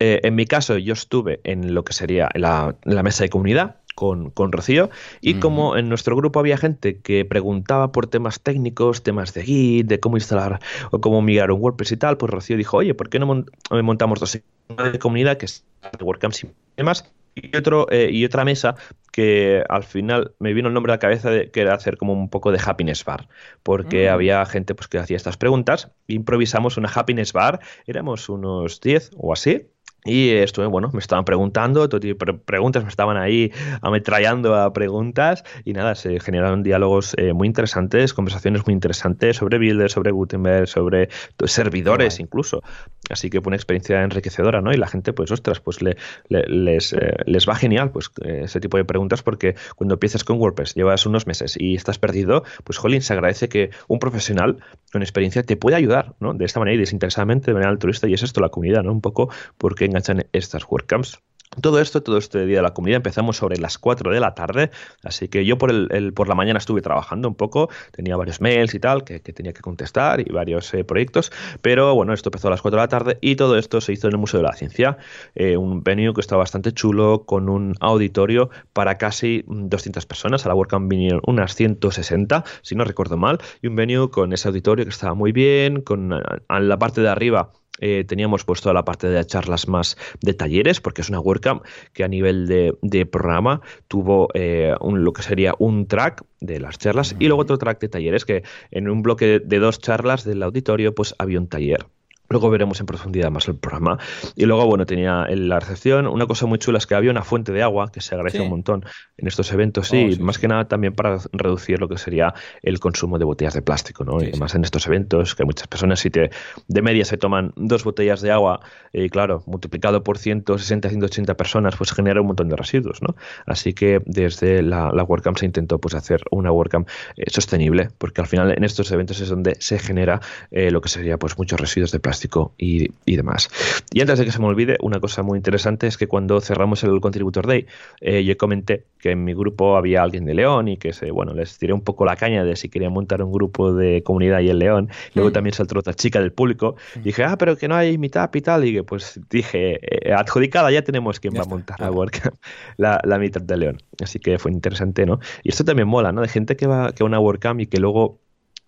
Eh, en mi caso, yo estuve en lo que sería la, mesa de comunidad, con, con, Rocío. Y como en nuestro grupo había gente que preguntaba por temas técnicos, temas de Git, de cómo instalar o cómo migrar un WordPress y tal, pues Rocío dijo, oye, ¿por qué no montamos dos de comunidad que es de WordCamp y demás? y, otro, eh, y otra mesa que al final me vino el nombre a la cabeza de que era hacer como un poco de happiness bar, porque mm. había gente pues que hacía estas preguntas, improvisamos una happiness bar, éramos unos 10 o así, y estuve, bueno, me estaban preguntando, todo tipo de preguntas, me estaban ahí ametrallando a preguntas y nada, se generaron diálogos eh, muy interesantes, conversaciones muy interesantes sobre Builder, sobre Gutenberg, sobre servidores incluso. Así que fue una experiencia enriquecedora, ¿no? Y la gente, pues, ostras, pues le, les, eh, les, va genial pues eh, ese tipo de preguntas porque cuando empiezas con WordPress, llevas unos meses y estás perdido, pues, jolín, se agradece que un profesional con experiencia te pueda ayudar, ¿no? De esta manera y desinteresadamente, de manera altruista y es esto la comunidad, ¿no? Un poco porque enganchan estas WordCamps. Todo esto, todo este día de la comunidad empezamos sobre las 4 de la tarde, así que yo por, el, por la mañana estuve trabajando un poco, tenía varios mails y tal que, tenía que contestar y varios eh, proyectos, pero bueno, esto empezó a las 4 de la tarde y todo esto se hizo en el Museo de la Ciencia, eh, un venue que está bastante chulo, con un auditorio para casi 200 personas, a la WordCamp vinieron unas 160, si no recuerdo mal, y un venue con ese auditorio que estaba muy bien, con la parte de arriba eh, teníamos puesto la parte de charlas más de talleres, porque es una WordCamp que a nivel de, programa tuvo eh, lo que sería un track de las charlas y luego otro track de talleres, que en un bloque de dos charlas del auditorio pues había un taller. Luego veremos en profundidad más el programa. Y luego, bueno, tenía en la recepción una cosa muy chula, es que había una fuente de agua, que se agradece un montón en estos eventos, sí, oh, más que nada también para reducir lo que sería el consumo de botellas de plástico, ¿no? y además en estos eventos, que muchas personas, si te, de media se toman dos botellas de agua, y claro, multiplicado por 160, 180 personas, pues genera un montón de residuos, ¿no? Así que desde la, la WordCamp se intentó pues hacer una WordCamp eh, sostenible, porque al final en estos eventos es donde se genera eh, lo que sería pues muchos residuos de plástico y, demás. Y antes de que se me olvide, una cosa muy interesante es que cuando cerramos el Contributor Day, eh, yo comenté que en mi grupo había alguien de León y que se, bueno, les tiré un poco la caña de si querían montar un grupo de comunidad y en León. Luego mm. también saltó otra chica del público. Y mm. dije, ah, pero que no hay mitad y tal. Y pues dije, eh, adjudicada, ya tenemos quien va a montar la WordCamp, (laughs) la, la mitad de León. Así que fue interesante, ¿no? Y esto también mola, ¿no? De gente que va, que va a una WordCamp y que luego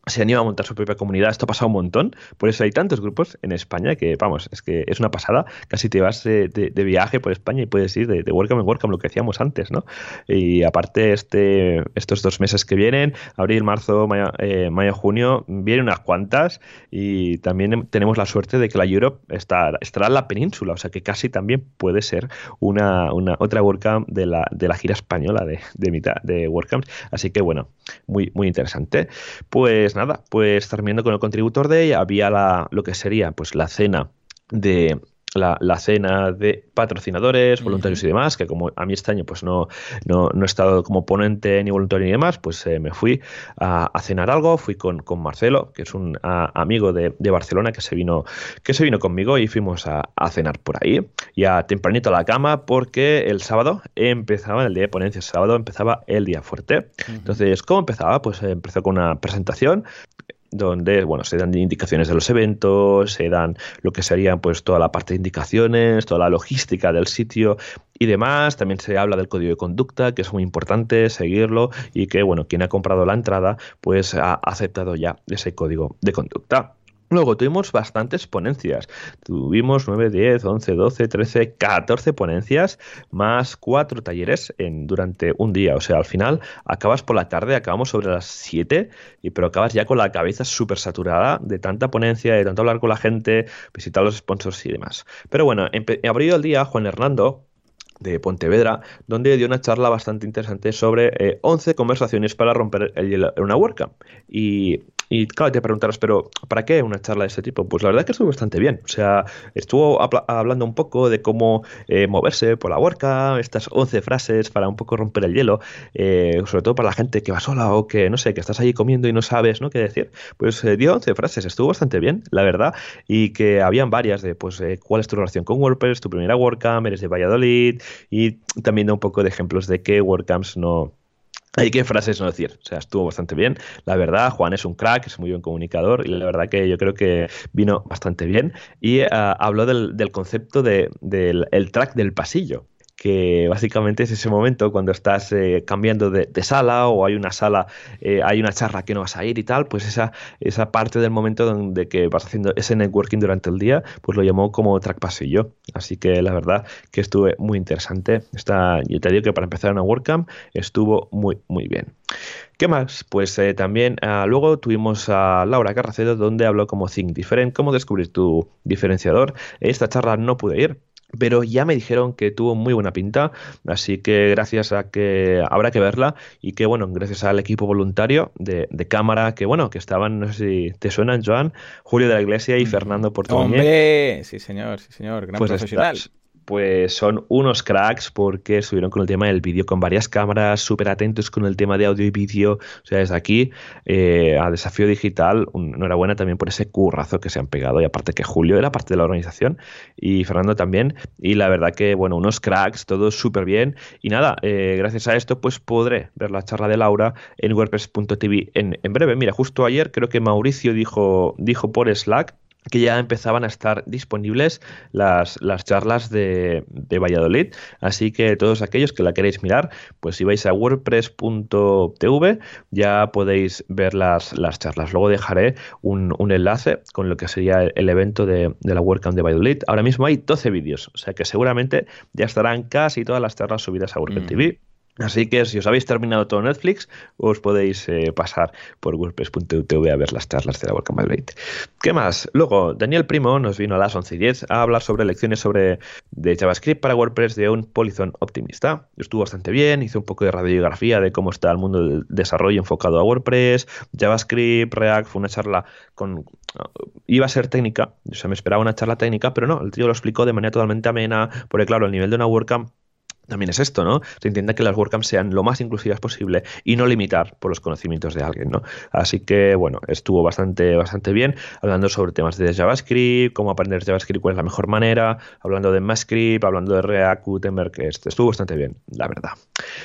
se anima a montar su propia comunidad. Esto ha pasado un montón. Por eso hay tantos grupos en España que, vamos, es que es una pasada. Casi te vas de, viaje por España y puedes ir de, de WordCamp en WordCamp, lo que decíamos antes, ¿no? Y aparte, este, estos dos meses que vienen, abril, marzo, mayo, eh, mayo junio, vienen unas cuantas y también tenemos la suerte de que la Europe está, estará en la península, o sea que casi también puede ser una, una otra WordCamp de la, de la gira española de, de mitad de WordCamps. Así que, bueno, muy, muy interesante. Pues pues nada, pues terminando con el Contributor Day, había la, lo que sería pues la cena de la, cena de patrocinadores, voluntarios y demás, que como a mí este año pues no, no, he estado como ponente ni voluntario ni demás, pues eh, me fui a, cenar algo, fui con, con Marcelo, que es un amigo de, Barcelona que se vino, que se vino conmigo y fuimos a, cenar por ahí, ya tempranito a la cama, porque el sábado empezaba, el día de ponencia, el sábado empezaba el día fuerte. Entonces, ¿cómo empezaba? Pues empezó con una presentación donde bueno, se dan indicaciones de los eventos, se dan lo que sería pues toda la parte de indicaciones, toda la logística del sitio y demás. También se habla del código de conducta, que es muy importante seguirlo y que bueno, quien ha comprado la entrada pues ha aceptado ya ese código de conducta. Luego tuvimos bastantes ponencias. Tuvimos 9, 10, 11, 12, 13, 14 ponencias, más 4 talleres en, durante un día. O sea, al final acabas por la tarde, acabamos sobre las 7, y, pero acabas ya con la cabeza súper saturada de tanta ponencia, de tanto hablar con la gente, visitar los sponsors y demás. Pero bueno, abrió el día Juan Hernando, de Pontevedra, donde dio una charla bastante interesante sobre 11 eh, conversaciones para romper el una WordCamp. Y y claro, te preguntarás, pero ¿para qué una charla de este tipo? Pues la verdad que estuvo bastante bien. O sea, estuvo hablando un poco de cómo eh, moverse por la huerca, estas 11 frases para un poco romper el hielo, eh, sobre todo para la gente que va sola o que, no sé, que estás allí comiendo y no sabes, ¿no? ¿Qué decir? Pues eh, dio 11 frases, estuvo bastante bien, la verdad, y que habían varias de, pues, cuál es tu relación con WordPress, tu primera WordCamp, eres de Valladolid, y también da un poco de ejemplos de qué WordCamps no hay que frases no decir. O sea, estuvo bastante bien. La verdad, Juan es un crack, es muy buen comunicador y la verdad que yo creo que vino bastante bien. Y ah, habló del, concepto de, del el track del pasillo que básicamente es ese momento cuando estás eh, cambiando de, sala o hay una sala, eh, hay una charla que no vas a ir y tal, pues esa, esa parte del momento donde que vas haciendo ese networking durante el día, pues lo llamó como track pasillo. Así que la verdad que estuve muy interesante. Está, yo te digo que para empezar una WordCamp estuvo muy, muy bien. ¿Qué más? Pues eh, también ah, luego tuvimos a Laura Carracedo donde habló como Think Different, cómo descubrir tu diferenciador. Esta charla no pude ir pero ya me dijeron que tuvo muy buena pinta, así que gracias a que habrá que verla y que bueno, gracias al equipo voluntario de, cámara que bueno, que estaban, no sé si te suenan, Joan, Julio de la Iglesia y mm. Fernando Portoñé. Hombre, sí señor, sí señor, gran pues profesional pues son unos cracks porque estuvieron con el tema del vídeo con varias cámaras, súper atentos con el tema de audio y vídeo. O sea, desde aquí eh, a Desafío Digital, enhorabuena también por ese currazo que se han pegado. Y aparte que Julio era parte de la organización y Fernando también. Y la verdad que, bueno, unos cracks, todo súper bien. Y nada, eh, gracias a esto, pues podré ver la charla de Laura en WordPress.tv en, en breve. Mira, justo ayer creo que Mauricio dijo, dijo por Slack que ya empezaban a estar disponibles las, las charlas de, de, Valladolid. Así que todos aquellos que la queréis mirar, pues si vais a wordpress.tv ya podéis ver las, las charlas. Luego dejaré un, un, enlace con lo que sería el, evento de, de, la WordCamp de Valladolid. Ahora mismo hay 12 vídeos, o sea que seguramente ya estarán casi todas las charlas subidas a WordPress TV. Así que si os habéis terminado todo Netflix, os podéis eh, pasar por wordpress.tv a ver las charlas de la Welcome Madrid. ¿Qué más? Luego, Daniel Primo nos vino a las 11 y 10 a hablar sobre lecciones sobre, de JavaScript para WordPress de un Polython optimista. Estuvo bastante bien, hizo un poco de radiografía de cómo está el mundo del desarrollo enfocado a WordPress, JavaScript, React. Fue una charla con... Iba a ser técnica, o sea, me esperaba una charla técnica, pero no, el tío lo explicó de manera totalmente amena, porque claro, el nivel de una WordCamp también es esto, ¿no? Se intenta que las WordCamps sean lo más inclusivas posible y no limitar por los conocimientos de alguien, ¿no? Así que, bueno, estuvo bastante, bastante bien, hablando sobre temas de JavaScript, cómo aprender JavaScript, cuál es la mejor manera, hablando de MyScript, hablando de React, Gutenberg, estuvo bastante bien, la verdad.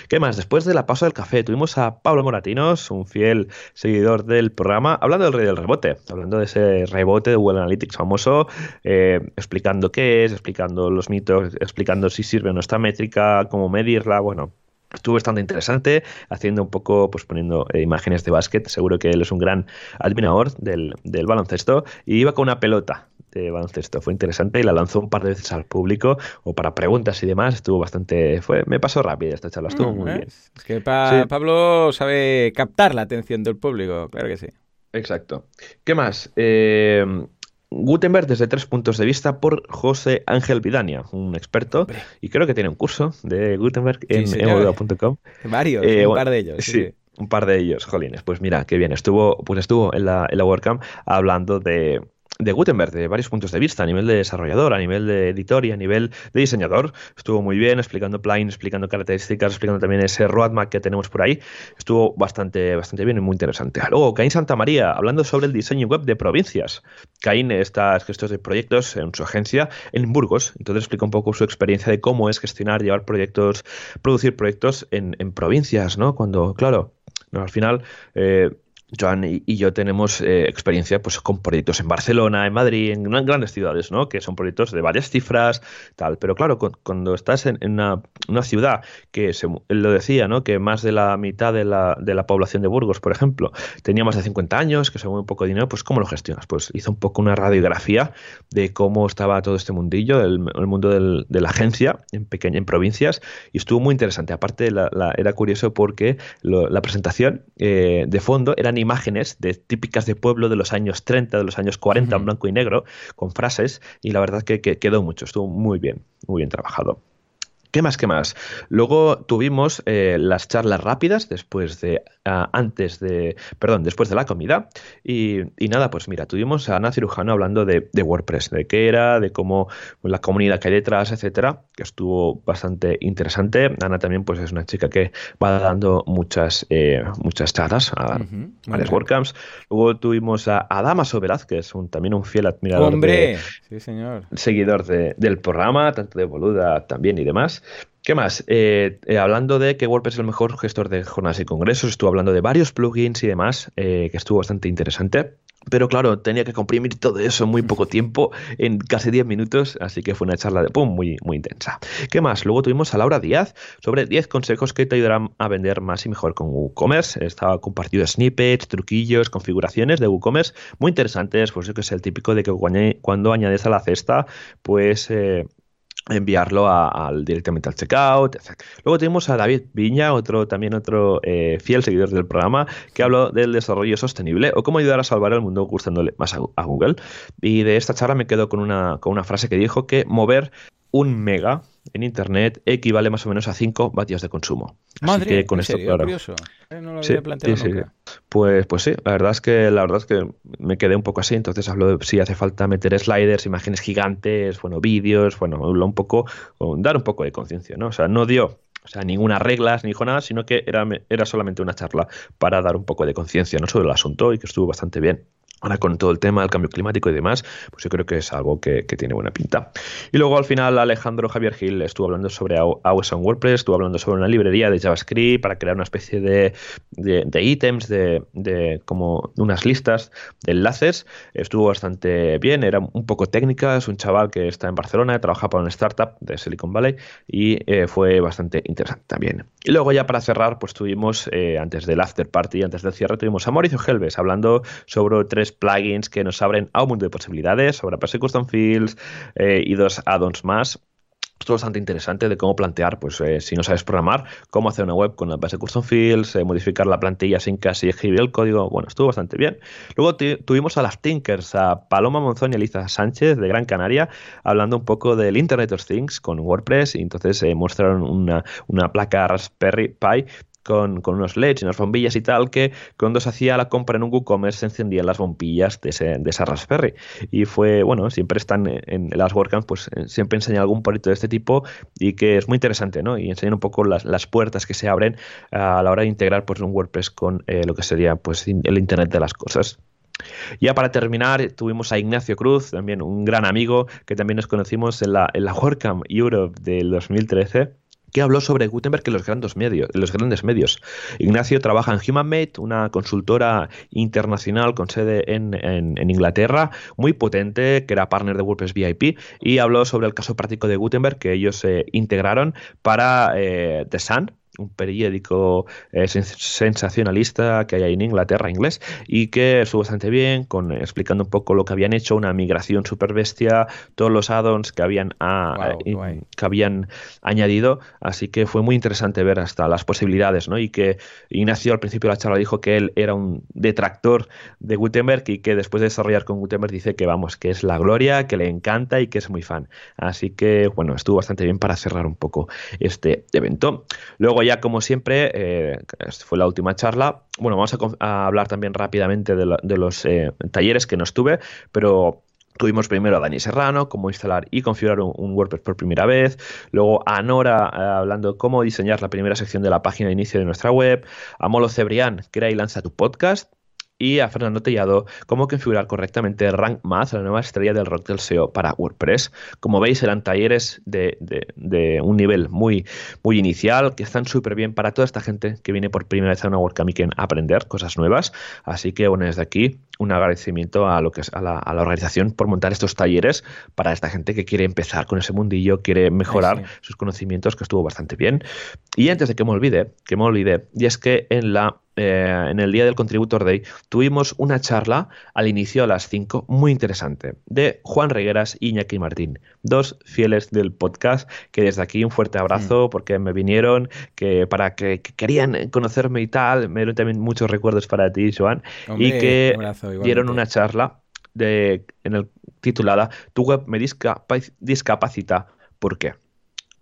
¿Qué más? Después de la pausa del café, tuvimos a Pablo Moratinos, un fiel seguidor del programa, hablando del rey del rebote, hablando de ese rebote de Google Analytics famoso, eh, explicando qué es, explicando los mitos, explicando si sirve nuestra métrica, cómo medirla, bueno, Estuvo bastante interesante, haciendo un poco, pues poniendo eh, imágenes de básquet. Seguro que él es un gran admirador del, del, baloncesto. Y iba con una pelota de baloncesto. Fue interesante y la lanzó un par de veces al público o para preguntas y demás. Estuvo bastante. fue Me pasó rápido esta charla, estuvo muy bien. Es que Pablo sabe captar la atención del público, claro que sí. Exacto. ¿Qué más? Eh, Gutenberg desde tres puntos de vista por José Ángel Vidania, un experto, y creo que tiene un curso de Gutenberg en sí, Varios, eh, un par de ellos. Sí, un par de ellos, jolines. Pues mira, qué bien. Estuvo, pues estuvo en la, en la WordCamp hablando de, de Gutenberg, de varios puntos de vista, a nivel de desarrollador, a nivel de editor y a nivel de diseñador. Estuvo muy bien explicando plugins, explicando características, explicando también ese roadmap que tenemos por ahí. Estuvo bastante, bastante bien y muy interesante. Luego, Caín Santa María, hablando sobre el diseño web de provincias. Caín está gestor de proyectos en su agencia en Burgos, entonces explica un poco su experiencia de cómo es gestionar, llevar proyectos, producir proyectos en, provincias, ¿no? Cuando, claro, no, al final... Eh, Joan y, yo tenemos eh, experiencia pues, con proyectos en Barcelona, en Madrid, en grandes ciudades, ¿no? que son proyectos de varias cifras, tal. Pero claro, cuando estás en, una, ciudad que se, lo decía, ¿no? que más de la mitad de la, de la, población de Burgos, por ejemplo, tenía más de 50 años, que se mueve un poco de dinero, pues ¿cómo lo gestionas? Pues hizo un poco una radiografía de cómo estaba todo este mundillo, el, mundo de la agencia en, pequeña, en provincias, y estuvo muy interesante. Aparte, la, era curioso porque la presentación eh, de fondo eran imágenes de, típicas de pueblo de los años 30, de los años 40, en blanco y negro, con frases, y la verdad que, que quedó mucho, estuvo muy bien, muy bien trabajado. ¿Qué más? ¿Qué más? Luego tuvimos eh, las charlas rápidas después de ah, antes de perdón después de la comida. Y, nada pues mira tuvimos a Ana Cirujano hablando de, WordPress de qué era de cómo la comunidad que hay detrás etcétera que estuvo bastante interesante. Ana también pues es una chica que va dando muchas eh, muchas charlas a varias WordCamps. Luego tuvimos a, Damaso Velázquez un, también un fiel admirador hombre sí señor. seguidor del programa tanto de Boluda también y demás ¿Qué más? Eh, eh, hablando de que WordPress es el mejor gestor de jornadas y congresos, estuvo hablando de varios plugins y demás, eh, que estuvo bastante interesante. Pero claro, tenía que comprimir todo eso en muy poco (laughs) tiempo, en casi 10 minutos, así que fue una charla de pum, muy, muy intensa. ¿Qué más? Luego tuvimos a Laura Díaz sobre 10 consejos que te ayudarán a vender más y mejor con WooCommerce. Estaba compartido snippets, truquillos, configuraciones de WooCommerce muy interesantes, pues que es el típico de que cuando añades a la cesta, pues enviarlo directamente al checkout. Luego tenemos a David Viña, otro también otro eh, fiel seguidor del programa, que habló del desarrollo sostenible o cómo ayudar a salvar el mundo gustándole más a, Google. Y de esta charla me quedo con una, con una frase que dijo que mover un mega en internet equivale más o menos a 5 vatios de consumo. Madre, que con esto, curioso. Eh, no lo había planteado nunca. Pues, pues sí, la verdad es que la verdad es que me quedé un poco así, entonces hablo de si hace falta meter sliders, imágenes gigantes, bueno, vídeos, bueno, un poco, dar un poco de conciencia, ¿no? O sea, no dio o sea, ninguna reglas ni dijo nada, sino que era, era solamente una charla para dar un poco de conciencia ¿no? sobre el asunto y que estuvo bastante bien. Ahora con todo el tema del cambio climático y demás, pues yo creo que es algo que, tiene buena pinta. Y luego al final Alejandro Javier Gil estuvo hablando sobre AWS en WordPress, estuvo hablando sobre una librería de JavaScript para crear una especie de, de, ítems, de, de, como unas listas de enlaces. Estuvo bastante bien, era un poco técnica, es un chaval que está en Barcelona, trabaja para una startup de Silicon Valley y eh, fue bastante interesante también. Y luego ya para cerrar, pues tuvimos, eh, antes del after party, antes del cierre, tuvimos a Mauricio Helves hablando sobre tres plugins que nos abren a un mundo de posibilidades sobre Apache Custom Fields eh, y dos add-ons más. Esto es bastante interesante de cómo plantear, pues eh, si no sabes programar, cómo hacer una web con la base Custom Fields, eh, modificar la plantilla sin casi escribir el código. Bueno, estuvo bastante bien. Luego tuvimos a las Tinkers, a Paloma Monzón y Elisa Sánchez de Gran Canaria, hablando un poco del Internet of Things con WordPress. Y entonces mostraron una, una placa Raspberry Pi con, unos LEDs y unas bombillas y tal, que cuando se hacía la compra en un WooCommerce se encendían las bombillas de, ese, de esa Raspberry. Y fue, bueno, siempre están en, las WordCamps, pues eh, siempre enseñan algún proyecto de este tipo y que es muy interesante, ¿no? Y enseñan un poco las, las puertas que se abren a la hora de integrar pues, un WordPress con eh, lo que sería pues, el Internet de las cosas. Ya para terminar, tuvimos a Ignacio Cruz, también un gran amigo que también nos conocimos en la, en la WordCamp Europe del 2013 que habló sobre Gutenberg en los grandes medios. Los grandes medios. Ignacio trabaja en HumanMate, una consultora internacional con sede en, Inglaterra, muy potente, que era partner de WordPress VIP, y habló sobre el caso práctico de Gutenberg que ellos se integraron para eh, The Sun, un periódico eh, sensacionalista que hay en Inglaterra, inglés, y que estuvo bastante bien, con explicando un poco lo que habían hecho, una migración super bestia, todos los add-ons que habían, ah, eh, que habían añadido, así que fue muy interesante ver hasta las posibilidades, ¿no? Y que Ignacio al principio de la charla dijo que él era un detractor de Gutenberg y que después de desarrollar con Gutenberg dice que vamos, que es la gloria, que le encanta y que es muy fan. Así que bueno, estuvo bastante bien para cerrar un poco este evento. Luego ya como siempre, eh, fue la última charla, bueno, vamos a, hablar también rápidamente de, los eh, talleres que nos tuve, pero Tuvimos primero a Dani Serrano, cómo instalar y configurar un, WordPress por primera vez. Luego a Nora eh, hablando cómo diseñar la primera sección de la página de inicio de nuestra web. A Molo Cebrián, crea y lanza tu podcast y a Fernando Tellado cómo configurar correctamente Rank Math, la nueva estrella del rock del SEO para WordPress. Como veis, eran talleres de, un nivel muy, muy inicial que están súper bien para toda esta gente que viene por primera vez a una WordCamp y quieren aprender cosas nuevas. Así que, bueno, desde aquí un agradecimiento a lo que es a la, organización por montar estos talleres para esta gente que quiere empezar con ese mundillo, quiere mejorar sus conocimientos, que estuvo bastante bien. Y antes de que me olvide, que me olvide, y es que en la eh, en el día del Contributor Day, tuvimos una charla al inicio a las 5, muy interesante, de Juan Regueras y Iñaki Martín, dos fieles del podcast, que desde aquí un fuerte abrazo mm. porque me vinieron, que para que, querían conocerme y tal, me dieron también muchos recuerdos para ti, Joan, y que dieron una charla de, en el, titulada Tu web me discapacita, ¿por qué?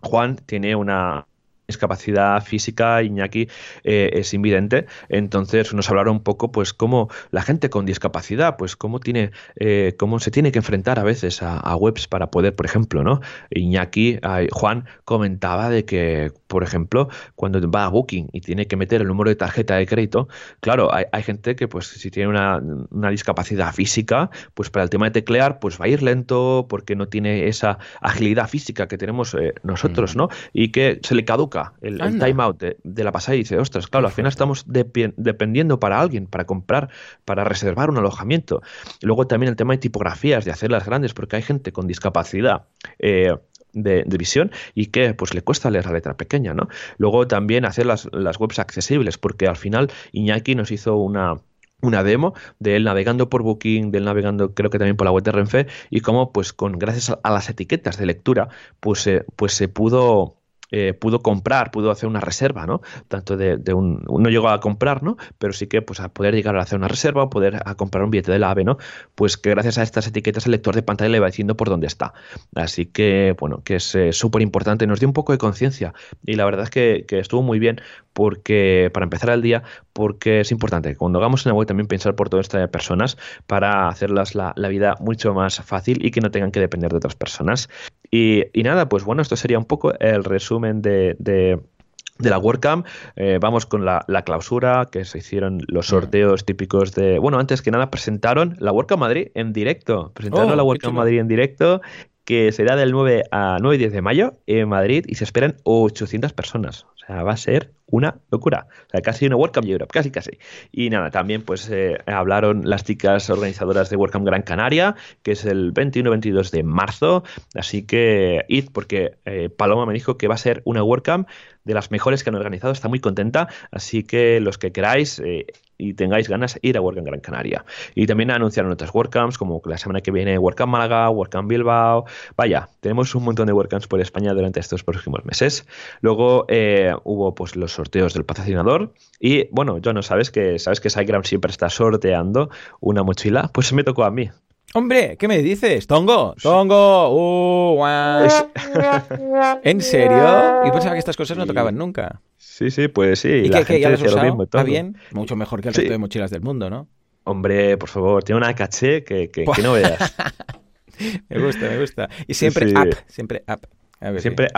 Juan tiene una discapacidad física, Iñaki eh, es invidente, entonces nos hablaron un poco pues cómo la gente con discapacidad, pues cómo tiene, eh, cómo se tiene que enfrentar a veces a, webs para poder, por ejemplo, ¿no? Iñaki, Juan comentaba de que, por ejemplo, cuando va a Booking y tiene que meter el número de tarjeta de crédito, claro, hay, gente que pues si tiene una, una, discapacidad física, pues para el tema de teclear, pues va a ir lento porque no tiene esa agilidad física que tenemos eh, nosotros, mm. ¿no? Y que se le caduca el, timeout de, la pasada y dice, ostras, claro, al final estamos dependiendo para alguien, para comprar, para reservar un alojamiento. Luego también el tema de tipografías, de hacerlas grandes, porque hay gente con discapacidad. Eh, de, visión y que pues le cuesta leer la letra pequeña, ¿no? Luego también hacer las, las webs accesibles, porque al final Iñaki nos hizo una, una demo de él navegando por Booking, de él navegando creo que también por la web de Renfe y cómo pues con gracias a, las etiquetas de lectura pues, pues se pudo eh, pudo comprar, pudo hacer una reserva, ¿no? Tanto de, un, no llegó a comprar, ¿no? Pero sí que pues a poder llegar a hacer una reserva o poder a comprar un billete del AVE, ¿no? Pues que gracias a estas etiquetas el lector de pantalla le va diciendo por dónde está. Así que, bueno, que es eh, súper importante, nos dio un poco de conciencia y la verdad es que, estuvo muy bien porque, para empezar el día, porque es importante cuando hagamos una web también pensar por todas estas personas para hacerlas la, la vida mucho más fácil y que no tengan que depender de otras personas. Y, nada, pues bueno, esto sería un poco el resumen de, de la WordCamp. Eh, vamos con la, clausura, que se hicieron los sorteos típicos de... Bueno, antes que nada presentaron la WordCamp Madrid en directo. Presentaron oh, la WordCamp Madrid en directo, que será del 9 a 9 y 10 de mayo en Madrid y se esperan 800 personas. O sea, va a ser una locura. O sea, casi una WordCamp Europe, casi, casi. Y nada, también pues eh, hablaron las chicas organizadoras de WordCamp Gran Canaria, que es el 21-22 de marzo. Así que id, porque eh, Paloma me dijo que va a ser una WordCamp de las mejores que han organizado, está muy contenta, así que los que queráis eh, y tengáis ganas, ir a WordCamp Gran Canaria. Y también anunciaron otras WordCamps, como la semana que viene WordCamp Málaga, WordCamp Bilbao. Vaya, tenemos un montón de WordCamps por España durante estos próximos meses. Luego hubo pues los sorteos del patrocinador. Y bueno, yo no sabes que sabes que SiteGround siempre está sorteando una mochila, pues me tocó a mí. Hombre, ¿qué me dices? Tongo, Tongo, uh, (laughs) ¿En serio? Y pensaba que estas cosas no tocaban nunca. Sí, sí, pues sí. ¿Y la que, ya lo mismo, ¿Está bien? Mucho mejor que el resto de mochilas del mundo, ¿no? Hombre, por favor, tiene una caché que, que, (laughs) no veas. me gusta, me gusta. Y siempre up, siempre up siempre,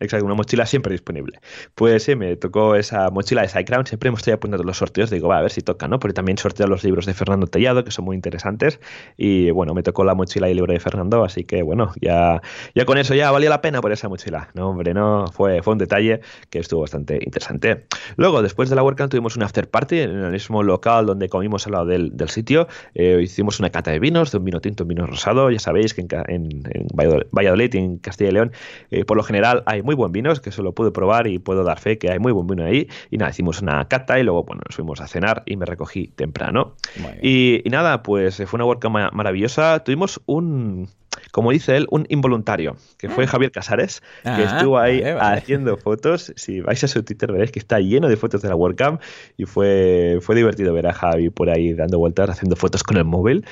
exacto, una mochila siempre disponible. Pues sí, me tocó esa mochila de SiteGround. Siempre me estoy apuntando los sorteos. Digo, va a ver si toca, ¿no? Porque también sorteo los libros de Fernando Tellado, que son muy interesantes. Y bueno, me tocó la mochila y el libro de Fernando. Así que bueno, ya, ya con eso ya valía la pena por esa mochila. No, hombre, no. Fue, fue un detalle que estuvo bastante interesante. Luego, después de la WordCamp, tuvimos un after party en el mismo local donde comimos al lado del, del sitio. Eh, hicimos una cata de vinos, de un vino tinto, un vino rosado. Ya sabéis que en, en, en Valladolid y en Castilla y León Eh, por lo general hay muy buen vinos, que eso lo pude probar y puedo dar fe que hay muy buen vino ahí. Y nada, hicimos una cata y luego, bueno, nos fuimos a cenar y me recogí temprano. Y, y, nada, pues fue una WordCamp maravillosa. Tuvimos un como dice él, un involuntario, que fue ah. Javier Casares, que ah, estuvo ahí haciendo fotos. Si vais a su Twitter veréis que está lleno de fotos de la WordCamp y fue, fue divertido ver a Javi por ahí dando vueltas, haciendo fotos con el móvil.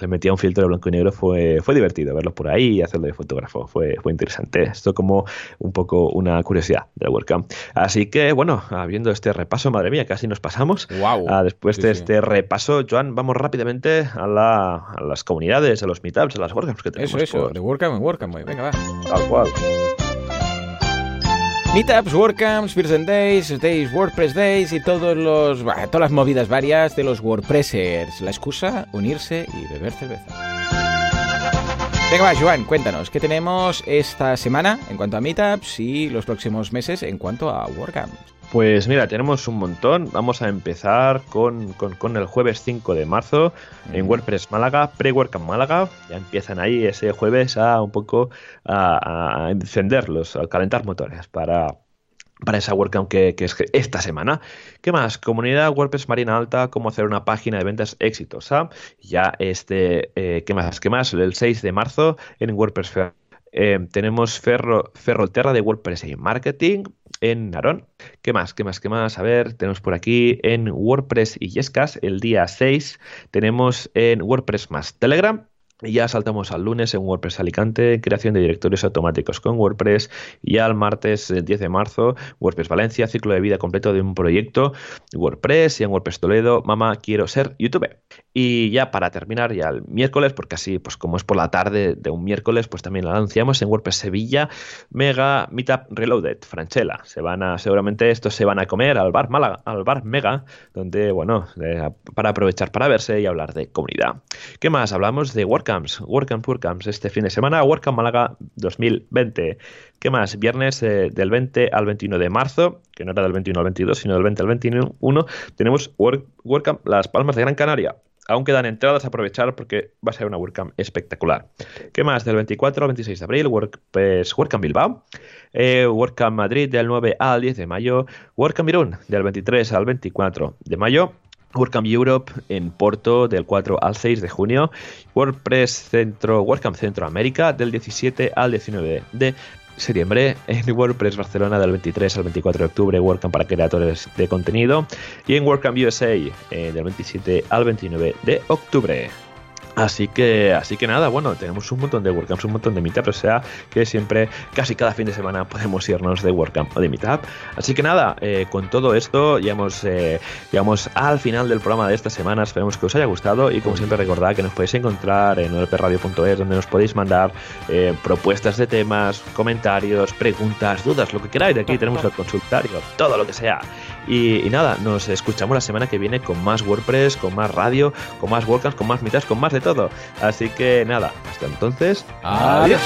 Le metía un filtro de blanco y negro, fue, fue divertido verlo por ahí y hacerlo de fotógrafo. Fue, fue interesante. Esto como un poco una curiosidad de la WordCamp. Así que, bueno, habiendo este repaso, madre mía, casi nos pasamos. Wow. Ah, después de este repaso, Joan, vamos rápidamente a, la, a, las comunidades, a los meetups, a las WordCamps que tenemos. Eso, eso, de WordCamp en WordCamp, venga, va. Tal cual. Meetups, WordCamps, Virgin Days, Days, WordPress Days y todos los, todas las movidas varias de los WordPressers. La excusa, unirse y beber cerveza. Venga, va, Joan, cuéntanos, ¿qué tenemos esta semana en cuanto a Meetups y los próximos meses en cuanto a WordCamps? Pues mira, tenemos un montón. Vamos a empezar con, el jueves 5 de marzo en WordPress Málaga, pre-WordCamp Málaga. Ya empiezan ahí ese jueves a un poco a, encenderlos, a calentar motores para, para esa WordCamp que, es esta semana. ¿Qué más? Comunidad WordPress Marina Alta, cómo hacer una página de ventas exitosa. Ya este, eh, ¿qué más? ¿Qué más? El 6 de marzo en WordPress eh, tenemos Ferro, Ferroterra de WordPress y Marketing en Narón. ¿Qué más? ¿Qué más? ¿Qué más? A ver, tenemos por aquí en WordPress y Yescas el día 6. Tenemos en WordPress más Telegram. Y ya saltamos al lunes en WordPress Alicante, creación de directorios automáticos con WordPress. Y ya al martes, el 10 de marzo, WordPress Valencia, ciclo de vida completo de un proyecto. WordPress y en WordPress Toledo, mamá, quiero ser YouTube. Y ya para terminar, ya el miércoles, porque así, pues como es por la tarde de un miércoles, pues también lo anunciamos en WordPress Sevilla, Mega Meetup Reloaded, Franchella. Se van a, seguramente estos se van a comer al bar Málaga, al bar Mega, donde, bueno, para aprovechar para verse y hablar de comunidad. ¿Qué más? Hablamos de WordCamp WordCamp, WordCamps este fin de semana, WordCamp Málaga 2020. ¿Qué más? Viernes eh, del 20 al 21 de marzo, que no era del 21 al 22, sino del 20 al 21, tenemos WordCamp Las Palmas de Gran Canaria. Aún quedan entradas a aprovechar porque va a ser una WordCamp espectacular. ¿Qué más? Del 24 al 26 de abril, pues, WordCamp Bilbao. Eh, WordCamp Madrid del 9 al 10 de mayo. WordCamp Irún del 23 al 24 de mayo. WordCamp Europe en Porto del 4 al 6 de junio, WordPress Centro, WordCamp Centroamérica del 17 al 19 de septiembre, en WordPress Barcelona del 23 al 24 de octubre, WordCamp para creadores de contenido y en WordCamp USA eh, del 27 al 29 de octubre. Así que, así que nada, bueno, tenemos un montón de WordCamps, un montón de Meetup, o sea que siempre, casi cada fin de semana podemos irnos de WordCamp o de Meetup. Así que nada, eh, con todo esto llegamos, eh, llegamos al final del programa de esta semana. Esperemos que os haya gustado y como siempre recordad que nos podéis encontrar en olpradio.es donde nos podéis mandar eh, propuestas de temas, comentarios, preguntas, dudas, lo que queráis. De aquí tenemos el consultario, todo lo que sea. Y, nada, nos escuchamos la semana que viene con más WordPress, con más radio, con más WordCamps, con más Meetups, con más de todo. Así que nada, hasta entonces. Adiós.